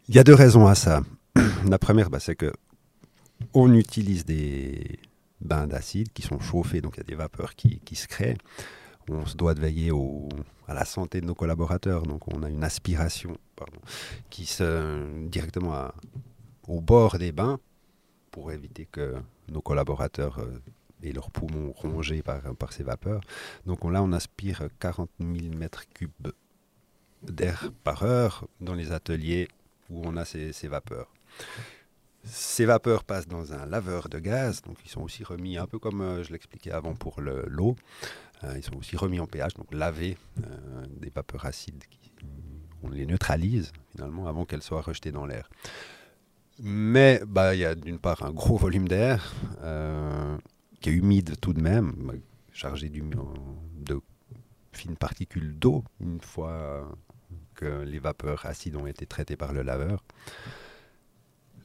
Il y a deux raisons à ça. La première, bah, c'est que on utilise des bains d'acide qui sont chauffés, donc il y a des vapeurs qui, se créent. On se doit de veiller au- à la santé de nos collaborateurs, donc on a une aspiration qui se directement au bord des bains pour éviter que nos collaborateurs euh, aient leurs poumons rongés par, par ces vapeurs. Donc on- là, on aspire 40 000 mètres cubes d'air par heure dans les ateliers où on a ces, vapeurs. Ces vapeurs passent dans un laveur de gaz, donc ils sont aussi remis, un peu comme euh, je l'expliquais avant pour le- l'eau, euh, ils sont aussi remis en pH, donc lavés euh, des vapeurs acides. On les neutralise finalement avant qu'elles soient rejetées dans l'air. Mais bah, il y a d'une part un gros volume d'air euh, qui est humide tout de même, chargé de fines particules d'eau une fois que les vapeurs acides ont été traitées par le laveur.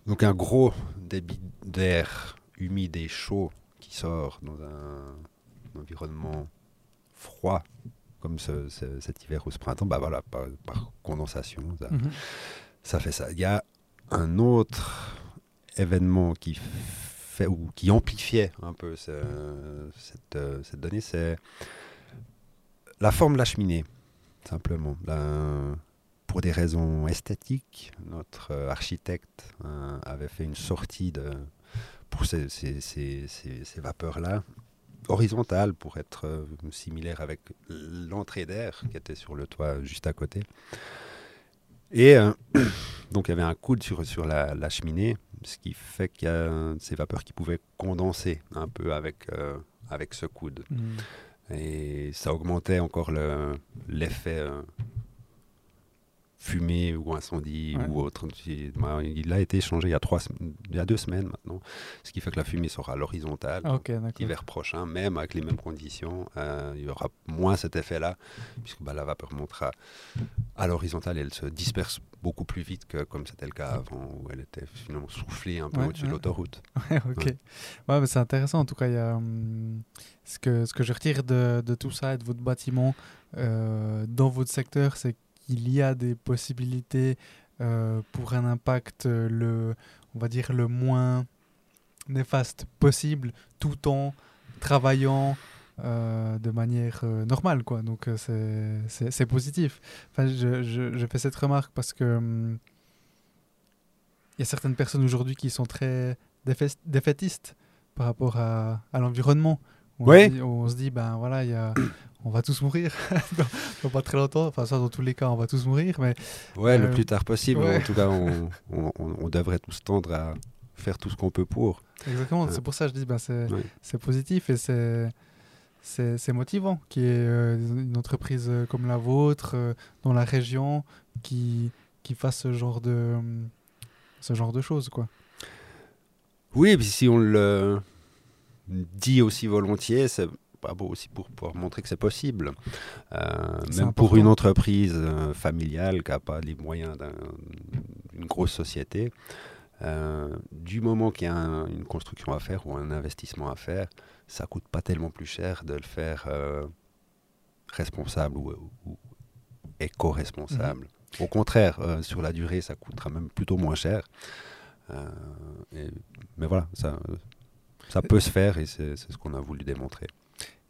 Donc un gros débit d'air humide et chaud qui sort dans un environnement froid comme ce- ce- cet hiver ou ce printemps, bah voilà, par, par condensation, ça, Mhm. ça fait ça. Il y a un autre événement qui ou qui amplifiait un peu ce- cette, euh, cette donnée, c'est la forme de la cheminée, simplement. Pour des raisons esthétiques, notre euh, architecte euh, avait fait une sortie de, pour ces, ces- ces- vapeurs-là, horizontale pour être similaire avec l'entrée d'air qui était sur le toit juste à côté. Et donc il y avait un coude sur, sur la cheminée, ce qui fait qu'il y a ces vapeurs qui pouvaient condenser un peu avec, euh, avec ce coude. Mhm. Et ça augmentait encore le- l'effet euh, fumée ou incendie Ouais. ou autre. Il bah, il a été changé il y, a trois, sem- il y a deux semaines maintenant, ce qui fait que la fumée sera à l'horizontale. L'hiver prochain, même avec les mêmes conditions, euh, il y aura moins cet effet-là, puisque bah, la vapeur montera à l'horizontale et elle se disperse beaucoup plus vite que comme c'était le cas avant, où elle était finalement soufflée un peu Ouais, au-dessus ouais. de l'autoroute. Ouais, ok. Ouais. C'est intéressant. En tout cas, il y a, hum, ce, que, ce que je retire de, de tout ça et de votre bâtiment euh, dans votre secteur, c'est qu'il y a des possibilités euh, pour un impact, euh, le, on va dire, le moins néfaste possible, tout en travaillant euh, de manière euh, normale. Quoi. Donc, c'est- positif. Enfin, je, je, je fais cette remarque parce que hum, il y a certaines personnes aujourd'hui qui sont très défaitistes par rapport à, à l'environnement. On, Ouais. on se dit, ben voilà, il y a, on va tous mourir dans, dans pas très longtemps. Enfin, ça, dans tous les cas, on va tous mourir. Mais Ouais, le Euh, plus tard possible. ouais. En tout cas, on, on- on- on devrait tous tendre à faire tout ce qu'on peut pour. exactement, c'est pour ça que je dis, ben, c'est Ouais. positif et c'est. C'est motivant qu'il y ait euh, une entreprise euh, comme la vôtre dans la région qui, qui fasse ce genre de, ce genre de choses. Quoi. Oui, et puis si on le dit aussi volontiers, c'est pas beau aussi pour pouvoir montrer que c'est possible. Euh, même pour une entreprise euh, familiale qui n'a pas les moyens d'un- d'une grosse société, euh, du moment qu'il y a un- une construction à faire ou un investissement à faire, ça coûte pas tellement plus cher de le faire responsable ou, ou éco-responsable. Au contraire, sur la durée, ça coûtera même plutôt moins cher. Et- mais voilà, ça, ça peut se faire et c'est ce qu'on a voulu démontrer.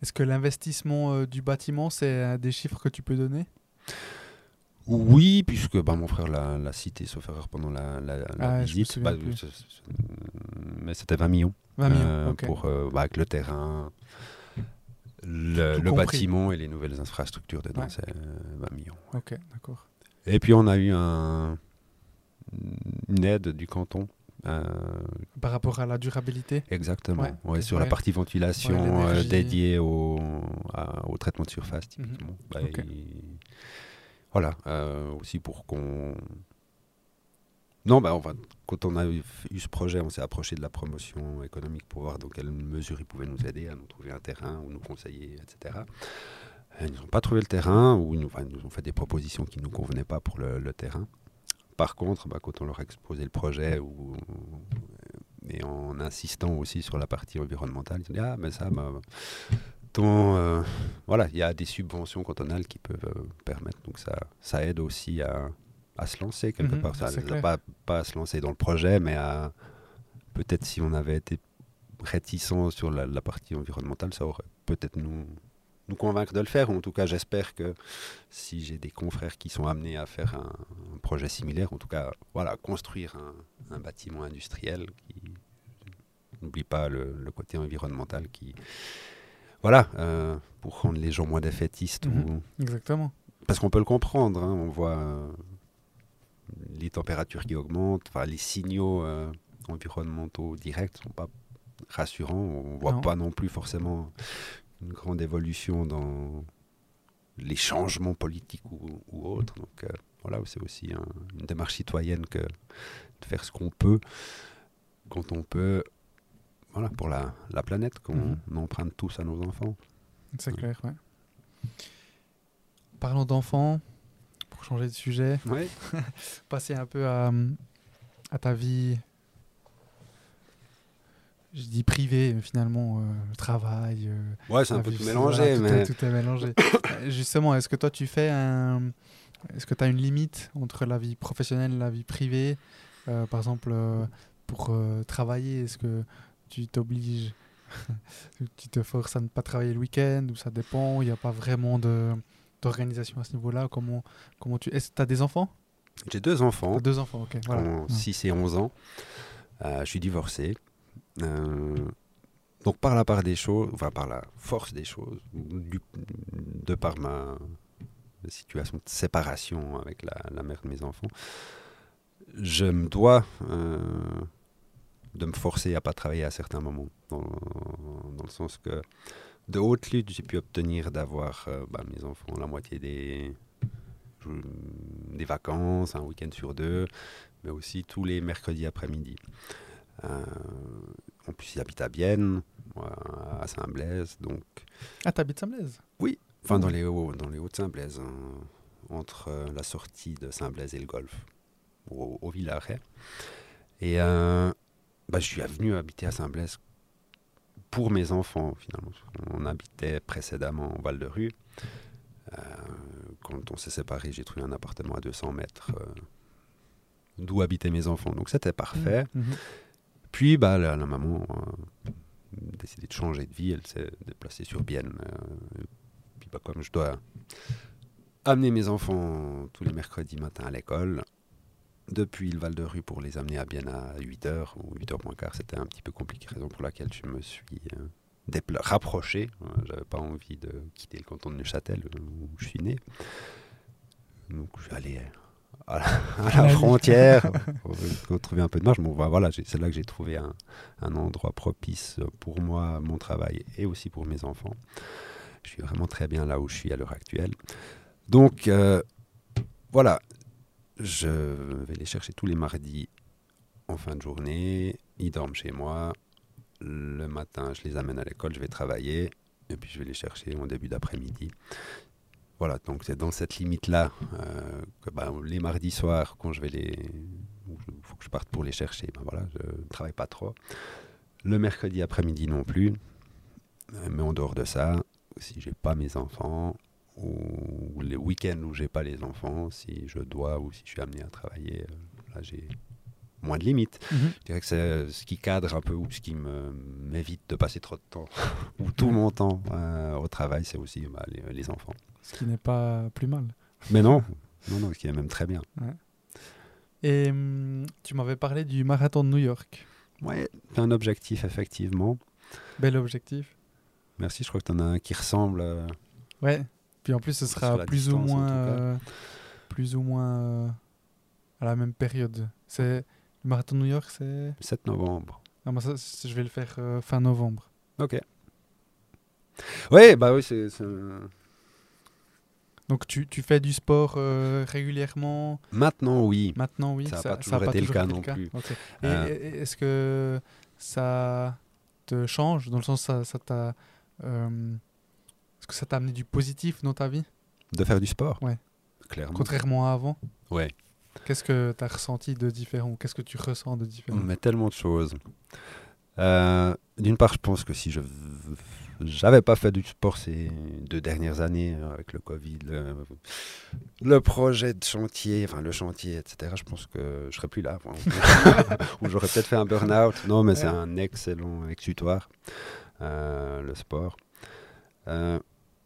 Est-ce que l'investissement euh, du bâtiment, c'est euh, des chiffres que tu peux donner? Oui, puisque bah, mon frère l'a cité, sauf erreur, pendant la, la, la Ah, visite. Bah, mais c'était 20 millions. 20 millions, euh, pour, euh, bah, avec le terrain, le, bâtiment et les nouvelles infrastructures dedans, Ouais. c'est euh, 20 millions. Ok, d'accord. Et puis on a eu un, une aide du canton. Euh, Par rapport à la durabilité exactement. Ouais, Ouais, sur la partie ventilation Ouais, euh, dédiée au, à- au traitement de surface, typiquement. Bah, Voilà, euh, aussi pour qu'on. Non, bah, enfin, quand on a eu, eu ce projet, on s'est approché de la promotion économique pour voir dans quelle mesure ils pouvaient nous aider à nous trouver un terrain ou nous conseiller, etc. Ils n'ont pas trouvé le terrain ou ils nous, enfin, ils nous ont fait des propositions qui ne nous convenaient pas pour le, le terrain. Par contre, bah, quand on leur a exposé le projet ou, et en insistant aussi sur la partie environnementale, ils ont dit Ah, mais ça, bah, ton, euh, voilà, il y a des subventions cantonales qui peuvent euh, permettre. Donc ça, ça aide aussi à, à se lancer quelque Mhm, part. Ça, pas, pas à se lancer dans le projet, mais à peut-être si on avait été réticent sur la, la partie environnementale, ça aurait peut-être nous, nous convaincre de le faire. Ou en tout cas, j'espère que si j'ai des confrères qui sont amenés à faire un, un projet similaire, en tout cas, voilà, construire un, un bâtiment industriel qui n'oublie pas le, le côté environnemental qui voilà euh, pour rendre les gens moins défaitistes Mhm. ou Exactement. parce qu'on peut le comprendre hein, on voit euh, les températures qui augmentent enfin les signaux euh, environnementaux directs sont pas rassurants on voit Non. pas non plus forcément une grande évolution dans les changements politiques ou, ou autres. Donc euh, voilà c'est aussi un- une démarche citoyenne que de faire ce qu'on peut quand on peut voilà pour la, la planète qu'on Mhm. emprunte tous à nos enfants. C'est clair, ouais. Parlons d'enfants, pour changer de sujet, ouais. Passer un peu à, à ta vie, je dis privée, mais finalement, euh, le travail. euh, ouais c'est un peu tout mélangé tout mais est, tout est mélangé. Euh, Justement, est-ce que toi, tu fais un. Est-ce que tu as une limite entre la vie professionnelle et la vie privée? Euh, Par exemple, pour travailler, est-ce que tu t'obliges, tu te forces à ne pas travailler le week-end ou ça dépend? Il n'y a pas vraiment d'organisation à ce niveau-là Comment, comment tu... Est-ce que tu as des enfants? J'ai deux enfants deux enfants, ok. Voilà. ont 6 et 11 ans. Je suis divorcé. Euh, donc par la part des choses, enfin par la force des choses, de par ma situation de séparation avec la, mère de mes enfants, je me dois euh, de me forcer à pas travailler à certains moments. Dans, le sens que de haute lutte, j'ai pu obtenir d'avoir euh, bah, mes enfants la moitié des vacances, un week-end sur deux, mais aussi tous les mercredis après-midi. Euh, en plus, ils habitent à Bienne, moi, à Saint-Blaise, donc, Ah, t'habites Saint-Blaise? Enfin dans les hauts, dans les hauts de Saint-Blaise, hein, entre euh, la sortie de Saint-Blaise et le golf, au, au Villaret. Et euh, bah, je suis venu habiter à Saint-Blaise pour mes enfants, finalement. On habitait précédemment en Val-de-Rue. Euh, quand on s'est séparés, j'ai trouvé un appartement à 200 mètres euh, d'où habitaient mes enfants. Donc c'était parfait. Mhm. Puis bah, la, maman euh, a décidé de changer de vie. Elle s'est déplacée sur Bienne. euh, puis bah, comme je dois amener mes enfants tous les mercredis matin à l'école, depuis le Val de Rue pour les amener à Bienne à 8h ou 8h moins quart, c'était un petit peu compliqué. Raison pour laquelle je me suis euh, rapproché. Euh, J'avais pas envie de quitter le canton de Neuchâtel euh, où je suis né. Donc allé à la, à la Allez. frontière pour retrouver un peu de marge. Bon, bah, voilà, c'est là que j'ai trouvé un, un endroit propice pour moi, mon travail et aussi pour mes enfants. Je suis vraiment très bien là où je suis à l'heure actuelle. Donc euh, voilà, je vais les chercher tous les mardis en fin de journée. Ils dorment chez moi. Le matin, je les amène à l'école, je vais travailler. Et puis je vais les chercher en début d'après-midi. Voilà, donc c'est dans cette limite-là euh, que bah, les mardis soirs, quand je vais les. Il faut que je parte pour les chercher, ben voilà, je ne travaille pas trop. Le mercredi après-midi non plus. Euh, Mais en dehors de ça, si j'ai pas mes enfants, ou les week-ends où j'ai pas les enfants, si je dois ou si je suis amené à travailler, euh, là j'ai moins de limites. Mhm. Je dirais que c'est ce qui cadre un peu ou ce qui me- m'évite de passer trop de temps ou tout mon temps euh, au travail, c'est aussi bah, les, les enfants. Ce qui n'est pas plus mal. Mais non, non, non, ce qui est même très bien. Et hum, tu m'avais parlé du marathon de New York. Ouais, c'est un objectif, effectivement. Bel objectif. Merci, je crois que tu en as un qui ressemble. euh, Ouais. Puis en plus, ce sera la plus ou distance, moins, euh, plus ou moins euh, à la même période. C'est le marathon de New York, c'est. 7 novembre. Ah, moi, ça, je vais le faire euh, fin novembre. Ok. Ouais, bah oui, c'est. c'est- Donc tu, tu fais du sport euh, régulièrement? Maintenant, oui. maintenant, oui. Ça a pas toujours été le cas non plus. Euh. est-ce que ça te change dans le sens ça, ça t'a euh, est-ce que ça t'a amené du positif dans ta vie? De faire du sport? Ouais. Clairement. contrairement à avant? Ouais. Qu'est-ce que tu as ressenti de différent? Qu'est-ce que tu ressens de différent? Mais tellement de choses. D'une part, je pense que si je j'avais pas fait du sport ces deux dernières années euh, avec le Covid, le, le projet de chantier, enfin le chantier, etc. Je pense que je serais plus là. Ou j'aurais peut-être fait un burn-out. Non, mais c'est un excellent exutoire, euh, le sport. Euh,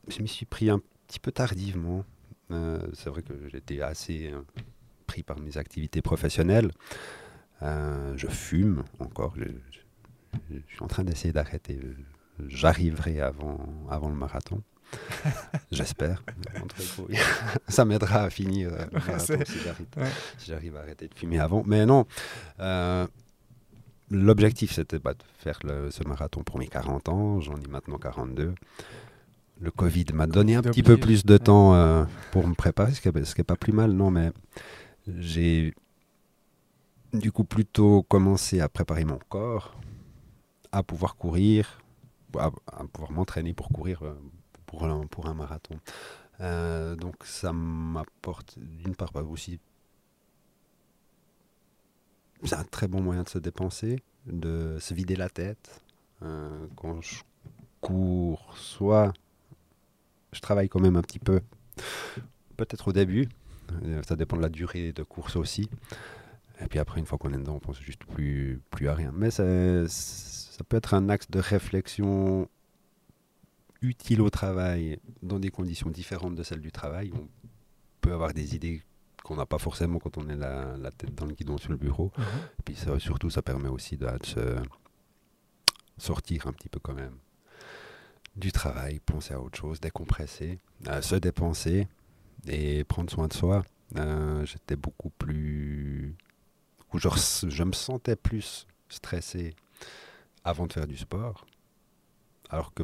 je m'y suis pris un petit peu tardivement. Euh, c'est vrai que j'étais assez pris par mes activités professionnelles. Je fume encore. Je, je- je suis en train d'essayer d'arrêter. J'arriverai avant, avant le marathon. J'espère. Ça m'aidera à finir euh, le marathon c'est- si j'arrive ouais. si j'arrive à arrêter de fumer avant. Mais non, euh, l'objectif c'était bah, de faire le- ce marathon pour mes 40 ans. J'en ai maintenant 42. Le Covid m'a donné un petit peu plus de temps euh, pour me préparer, ce qui n'est pas plus mal, non, mais j'ai du coup plutôt commencé à préparer mon corps, à pouvoir courir, à, pouvoir m'entraîner pour courir euh, pour un, marathon. Euh, donc ça m'apporte d'une part bah, aussi c'est un très bon moyen de se dépenser, de se vider la tête. Euh, quand je cours, soit je travaille quand même un petit peu, peut-être au début, ça dépend de la durée de course aussi. Et puis après, une fois qu'on est dedans, on pense juste plus, plus à rien. Mais ça, ça peut être un axe de réflexion utile au travail dans des conditions différentes de celles du travail. On peut avoir des idées qu'on n'a pas forcément quand on est la, la tête dans le guidon sur le bureau. Mhm. Et puis ça, surtout, ça permet aussi de, de se sortir un petit peu quand même du travail, penser à autre chose, décompresser, euh, se dépenser et prendre soin de soi. Euh, J'étais beaucoup plus... ou Je, je me sentais plus stressé avant de faire du sport, alors que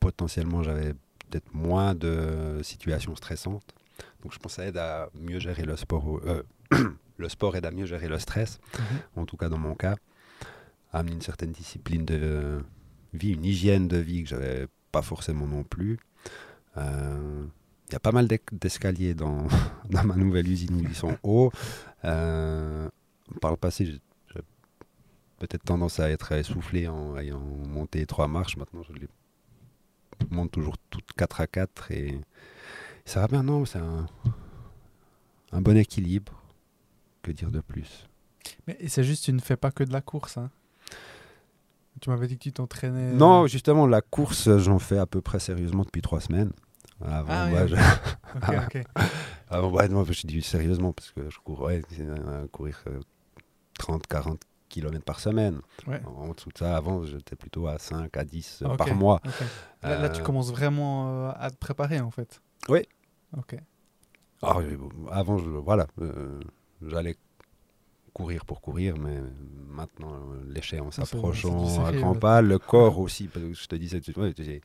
potentiellement j'avais peut-être moins de situations stressantes. Donc je pense que ça aide à mieux gérer le sport. euh, le sport aide à mieux gérer le stress, Mhm. en tout cas dans mon cas, à amener une certaine discipline de vie, une hygiène de vie que j'avais pas forcément non plus. Euh, Il y a pas mal d'escaliers dans, dans ma nouvelle usine où ils sont hauts. Euh, par le passé, j'ai peut-être tendance à être essoufflé en ayant monté trois marches. Maintenant, je les monte toujours toutes 4 à 4 et ça va bien. Non, c'est un, un bon équilibre. Que dire de plus? Mais c'est juste, tu ne fais pas que de la course. Hein. Tu m'avais dit que tu t'entraînais. euh, Non, justement, la course, j'en fais à peu près sérieusement depuis trois semaines. Avant, Ah oui, je- avant, non, dis sérieusement parce que je cours, ouais, c'est, euh, courir 30-40 km par semaine. Ouais. En dessous de ça, avant, j'étais plutôt à 5 à 10 Ok, par mois. Là, là, tu Euh, commences vraiment euh, à te préparer en fait. Oui. Ok. Alors, euh, avant, je, voilà, euh, j'allais courir pour courir, mais maintenant, euh, l'échéance Ah, du à grands pas, le corps aussi, parce que je te disais, j'ai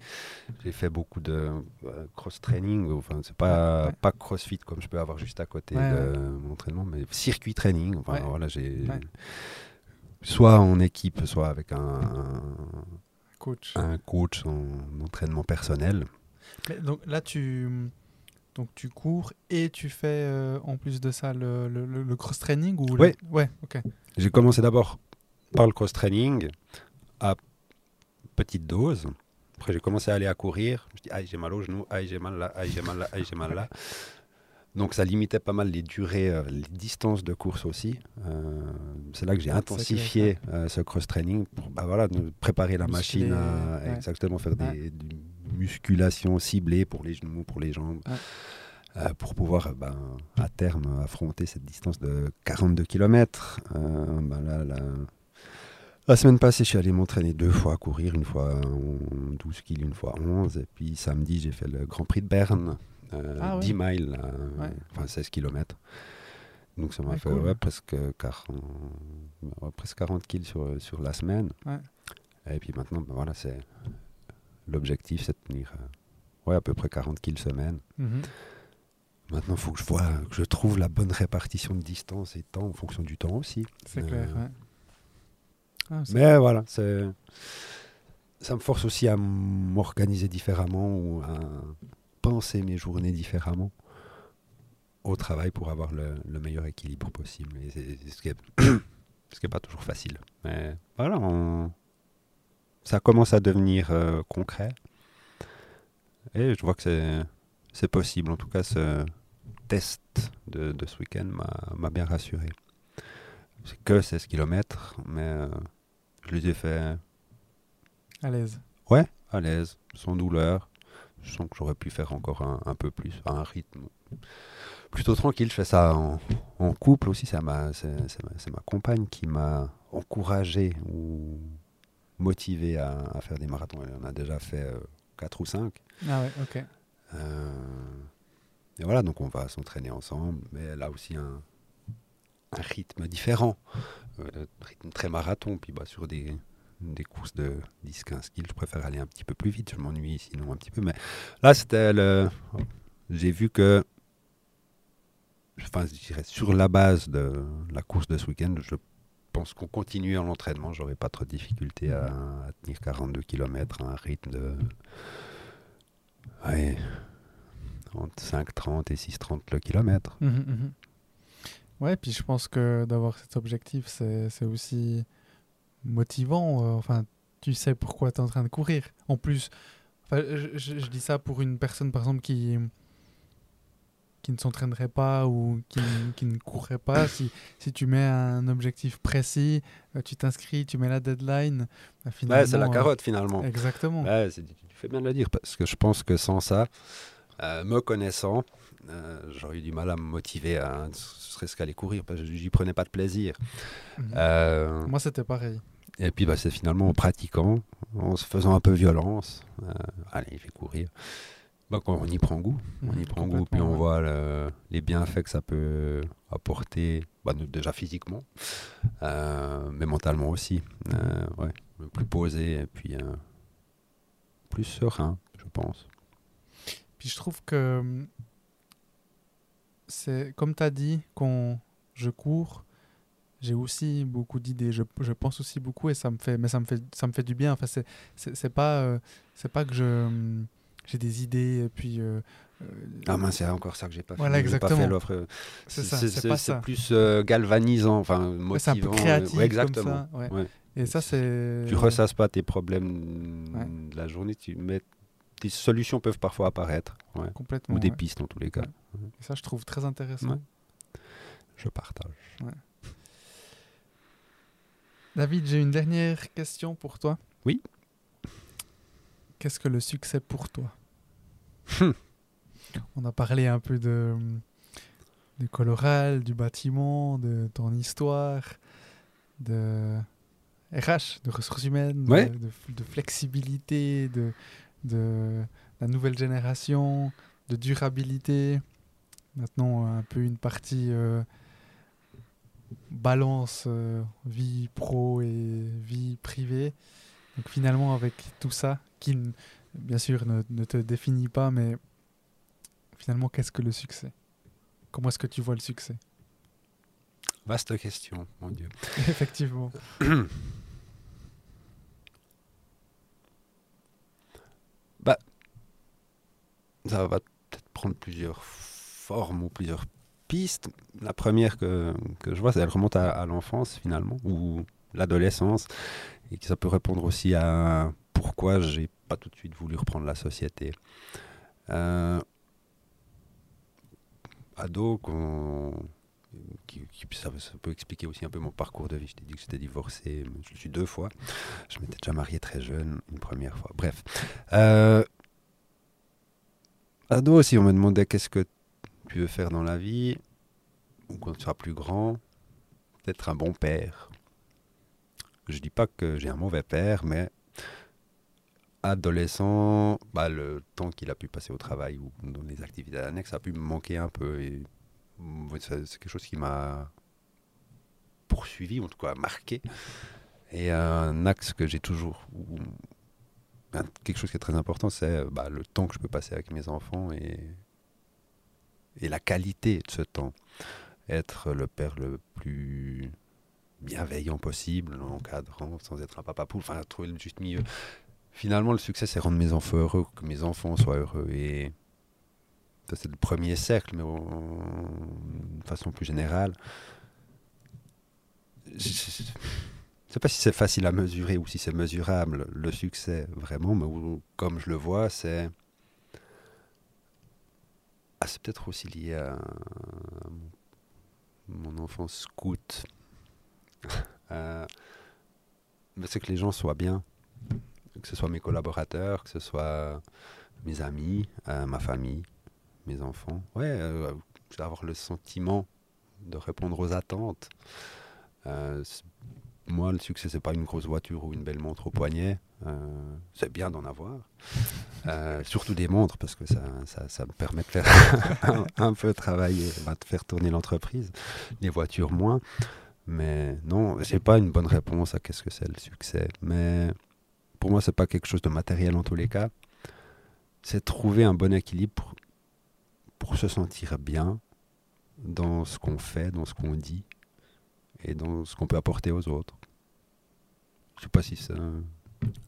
j'ai fait beaucoup de euh, cross-training, enfin, c'est pas, Ouais. pas crossfit comme je peux avoir juste à côté Ouais, de mon entraînement, mais circuit training, enfin, voilà, j'ai... Soit en équipe, soit avec un, Coach. un coach en entraînement personnel. Mais donc là, tu, donc, tu cours et tu fais euh, en plus de ça le, le- le- le cross-training ou le- Ouais. Ouais, ok. J'ai commencé d'abord par le cross-training à petite dose. Après, j'ai commencé à aller à courir. Je dis, aïe, j'ai mal au genou, aïe, j'ai mal là, aïe, j'ai mal là, aïe, j'ai mal là. Donc ça limitait pas mal les durées, euh, les distances de course aussi. Euh, c'est là que j'ai intensifié euh, ce cross-training pour bah, voilà, préparer la machine à exactement faire des, musculations ciblées pour les genoux, pour les jambes, pour pouvoir ben, à terme affronter cette distance de 42 km. Ben là, la semaine passée, je suis allé m'entraîner deux fois à courir, une fois 12 kg, une fois 11. Et puis samedi, j'ai fait le Grand Prix de Berne, 10 ah miles, enfin 16 km. Donc ça m'a fait presque, 40, presque 40 kg sur, sur la semaine. Et puis maintenant, ben voilà, c'est l'objectif, c'est de tenir euh, ouais, à peu près 40 kg semaine. Mhm. Maintenant, il faut que je vois, que je trouve la bonne répartition de distance et temps en fonction du temps aussi. C'est clair, euh, ah, mais voilà, c'est ça me force aussi à m'organiser différemment ou à penser mes journées différemment au travail pour avoir le, meilleur équilibre possible. Et c'est, ce qui n'est pas toujours facile. Mais voilà, ça commence à devenir euh, concret. Et je vois que c'est, possible. En tout cas, ce test de, ce week-end m'a, bien rassuré. C'est que 16 km, mais euh, je les ai fait. À l'aise. Ouais, à l'aise, sans douleur. Je sens que j'aurais pu faire encore un, peu plus, à un rythme plutôt tranquille. Je fais ça en, couple aussi. C'est ma, ma, compagne qui m'a encouragé ou motivé à, faire des marathons. Elle en a déjà fait euh, 4 ou 5. Ah ouais, ok. Euh, et voilà, donc on va s'entraîner ensemble. Mais elle a aussi un, un rythme différent. Euh, rythme très marathon. Puis bah, sur des, des courses de 10-15 kills, je préfère aller un petit peu plus vite. Je m'ennuie sinon un petit peu. Mais là, c'était le. J'ai vu que. Enfin, je dirais, sur la base de la course de ce week-end, je pense qu'on continue en entraînement. J'aurais pas trop de difficulté à, tenir 42 km à un rythme de. Ouais, entre 5,30 et 6,30 le kilomètre. Mmh, mmh. Ouais, puis je pense que d'avoir cet objectif, c'est aussi motivant. Euh, enfin, tu sais pourquoi tu es en train de courir. En plus, je, je, dis ça pour une personne, par exemple, qui, qui ne s'entraînerait pas ou qui, qui, ne courrait pas. Si, si tu mets un objectif précis, euh, tu t'inscris, tu mets la deadline. Bah, ouais, c'est la euh, carotte finalement. Exactement. Ouais, tu fais bien de le dire parce que je pense que sans ça, me connaissant, j'aurais eu du mal à me motiver à serait-ce qu'aller courir parce que j'y prenais pas de plaisir. Mhm. Moi, c'était pareil. Et puis bah, c'est finalement en pratiquant, en se faisant un peu violence, euh, allez, il fait courir. Bah, quand on y prend goût, on y prend goût, puis on voit les bienfaits que ça peut apporter, bah, déjà physiquement, euh, mais mentalement aussi. Euh, ouais, plus posé et puis plus serein, je pense. Puis je trouve que c'est comme tu as dit, quand je cours, j'ai aussi beaucoup d'idées. Je, je, pense aussi beaucoup et ça me fait, mais ça me fait, ça me fait du bien. Enfin, c'est, c'est, pas, euh, c'est pas que je, j'ai des idées et puis. Euh, euh, ah mince, c'est encore ça que j'ai pas voilà, fait. Exactement. Pas fait l'offre. C'est, ça, c'est, plus galvanisant, enfin motivant. c'est un peu créatif exactement. Comme ça, Et ça, c'est. Tu ressasses pas tes problèmes de la journée, tu mets des solutions peuvent parfois apparaître. Complètement. Ou des pistes, en tous les cas. Et ça, je trouve très intéressant. Je partage. David, j'ai une dernière question pour toi. Oui. Qu'est-ce que le succès pour toi? Hum. On a parlé un peu de du coloral, du bâtiment, de ton histoire, de RH, de ressources humaines, de, flexibilité, de, de la nouvelle génération, de durabilité. Maintenant, un peu une partie euh, balance euh, vie pro et vie privée. Donc finalement, avec tout ça, qui bien sûr ne, ne te définit pas, mais finalement, qu'est-ce que le succès? Comment est-ce que tu vois le succès? Vaste question, mon Dieu. Effectivement. bah, ça va peut-être prendre plusieurs formes ou plusieurs la première que, je vois, elle remonte à, l'enfance finalement, ou l'adolescence, et que ça peut répondre aussi à pourquoi j'ai pas tout de suite voulu reprendre la société. Euh, ado, qui, ça, peut expliquer aussi un peu mon parcours de vie. Je t'ai dit que j'étais divorcé, je suis deux fois. Je m'étais déjà marié très jeune, une première fois. Bref. Euh, ado, si on me demandait qu'est-ce que tu veux faire dans la vie, ou quand tu seras plus grand, peut-être un bon père. Je dis pas que j'ai un mauvais père, mais adolescent, bah, le temps qu'il a pu passer au travail ou dans les activités annexes a pu me manquer un peu. Et c'est quelque chose qui m'a poursuivi, en tout cas marqué. Et un axe que j'ai toujours, quelque chose qui est très important, c'est bah, le temps que je peux passer avec mes enfants et, et la qualité de ce temps. Être le père le plus bienveillant possible, encadrant, sans être un papa poule, enfin trouver le juste milieu. Finalement, le succès, c'est rendre mes enfants heureux, que mes enfants soient heureux. Et c'est le premier cercle, mais de façon plus générale. Je ne sais pas si c'est facile à mesurer ou si c'est mesurable, le succès, vraiment, mais comme je le vois, c'est. Ah, c'est peut-être aussi lié à mon enfance scout. euh, c'est que les gens soient bien, que ce soit mes collaborateurs, que ce soit mes amis, euh, ma famille mes enfants. Ouais, euh, avoir le sentiment de répondre aux attentes. Euh, moi, le succès, c'est pas une grosse voiture ou une belle montre au poignet. Euh, c'est bien d'en avoir. surtout des montres, parce que ça, ça, me permet de faire un, peu travailler, bah, de faire tourner l'entreprise. Les voitures, moins. Mais non, j'ai pas une bonne réponse à qu'est-ce que c'est le succès. Mais pour moi, c'est pas quelque chose de matériel en tous les cas. C'est trouver un bon équilibre pour se sentir bien dans ce qu'on fait, dans ce qu'on dit et dans ce qu'on peut apporter aux autres. Je sais pas si c'est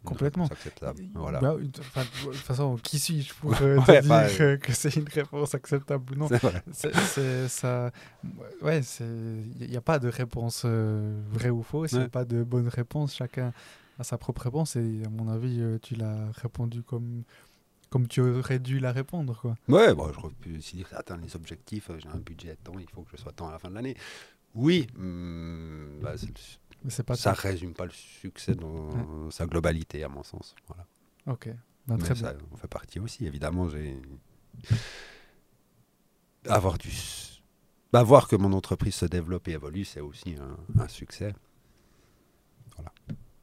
complètement acceptable. Voilà. Bah, de toute façon, qui suis-je pour euh, te dire que c'est une réponse acceptable ou non? C'est ça. Ouais, il n'y a pas de réponse euh, vraie ou fausse. Il n'y a pas de bonne réponse. Chacun a sa propre réponse et à mon avis, euh, tu l'as répondu comme comme tu aurais dû la répondre. Quoi. Ouais, bon, je peux aussi dire atteindre les objectifs, j'ai un budget temps, il faut que je sois temps à la fin de l'année. Oui, hmm, bah, pas ça ne résume pas le succès dans sa globalité, à mon sens. Voilà. Ok, bah, très ça on fait partie aussi, évidemment. J'ai avoir du bah, voir que mon entreprise se développe et évolue, c'est aussi un, un succès. Voilà,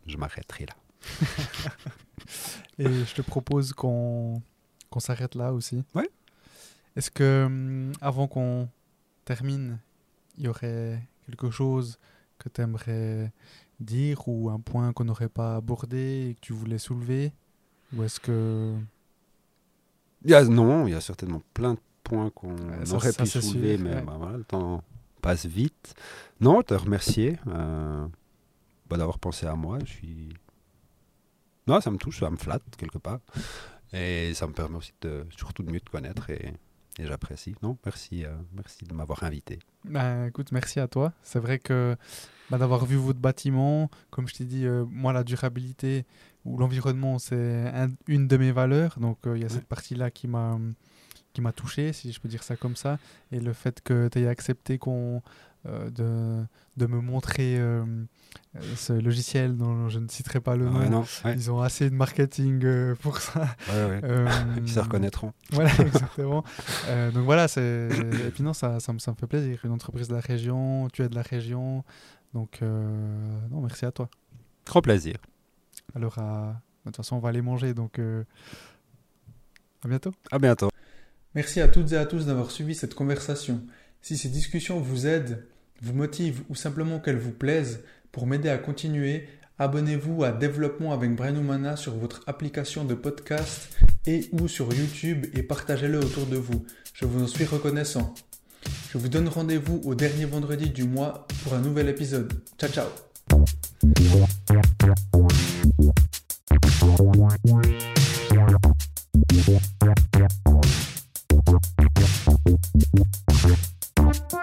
je m'arrêterai là. Et je te propose qu'on qu'on s'arrête là aussi. Ouais. Est-ce que, hum, avant qu'on termine, il y aurait quelque chose que tu aimerais dire ou un point qu'on n'aurait pas abordé et que tu voulais soulever? Ou est-ce que. Il y a, non, il y a certainement plein de points qu'on aurait pu soulever, mais bah, voilà, le temps passe vite. Non, te remercier euh, bah, d'avoir pensé à moi. Je suis non, ça me touche, ça me flatte quelque part. Et ça me permet aussi de, surtout de mieux te connaître et, j'apprécie. Non, merci, euh, merci de m'avoir invité. Ben, écoute, merci à toi. C'est vrai que bah, d'avoir vu votre bâtiment, comme je t'ai dit, euh, moi, la durabilité ou l'environnement, c'est une de mes valeurs. Donc, euh, il y a cette partie-là qui m'a qui m'a touché, si je peux dire ça comme ça. Et le fait que tu aies accepté qu'on de, de, me montrer euh, ce logiciel dont je ne citerai pas le ah nom. Ils ont assez de marketing euh, pour ça. Euh, Ils se reconnaîtront. Voilà, exactement. donc voilà, et puis non, ça, ça, me, ça, me, fait plaisir. Une entreprise de la région, tu es de la région. Donc, non, merci à toi. Grand plaisir. Alors, de toute façon, on va aller manger. Donc, à bientôt. À bientôt. Merci à toutes et à tous d'avoir suivi cette conversation. Si ces discussions vous aident, vous motivent ou simplement qu'elles vous plaisent, pour m'aider à continuer, abonnez-vous à Développement avec Brian Humana sur votre application de podcast et ou sur YouTube et partagez-le autour de vous. Je vous en suis reconnaissant. Je vous donne rendez-vous au dernier vendredi du mois pour un nouvel épisode. Ciao ciao Oh,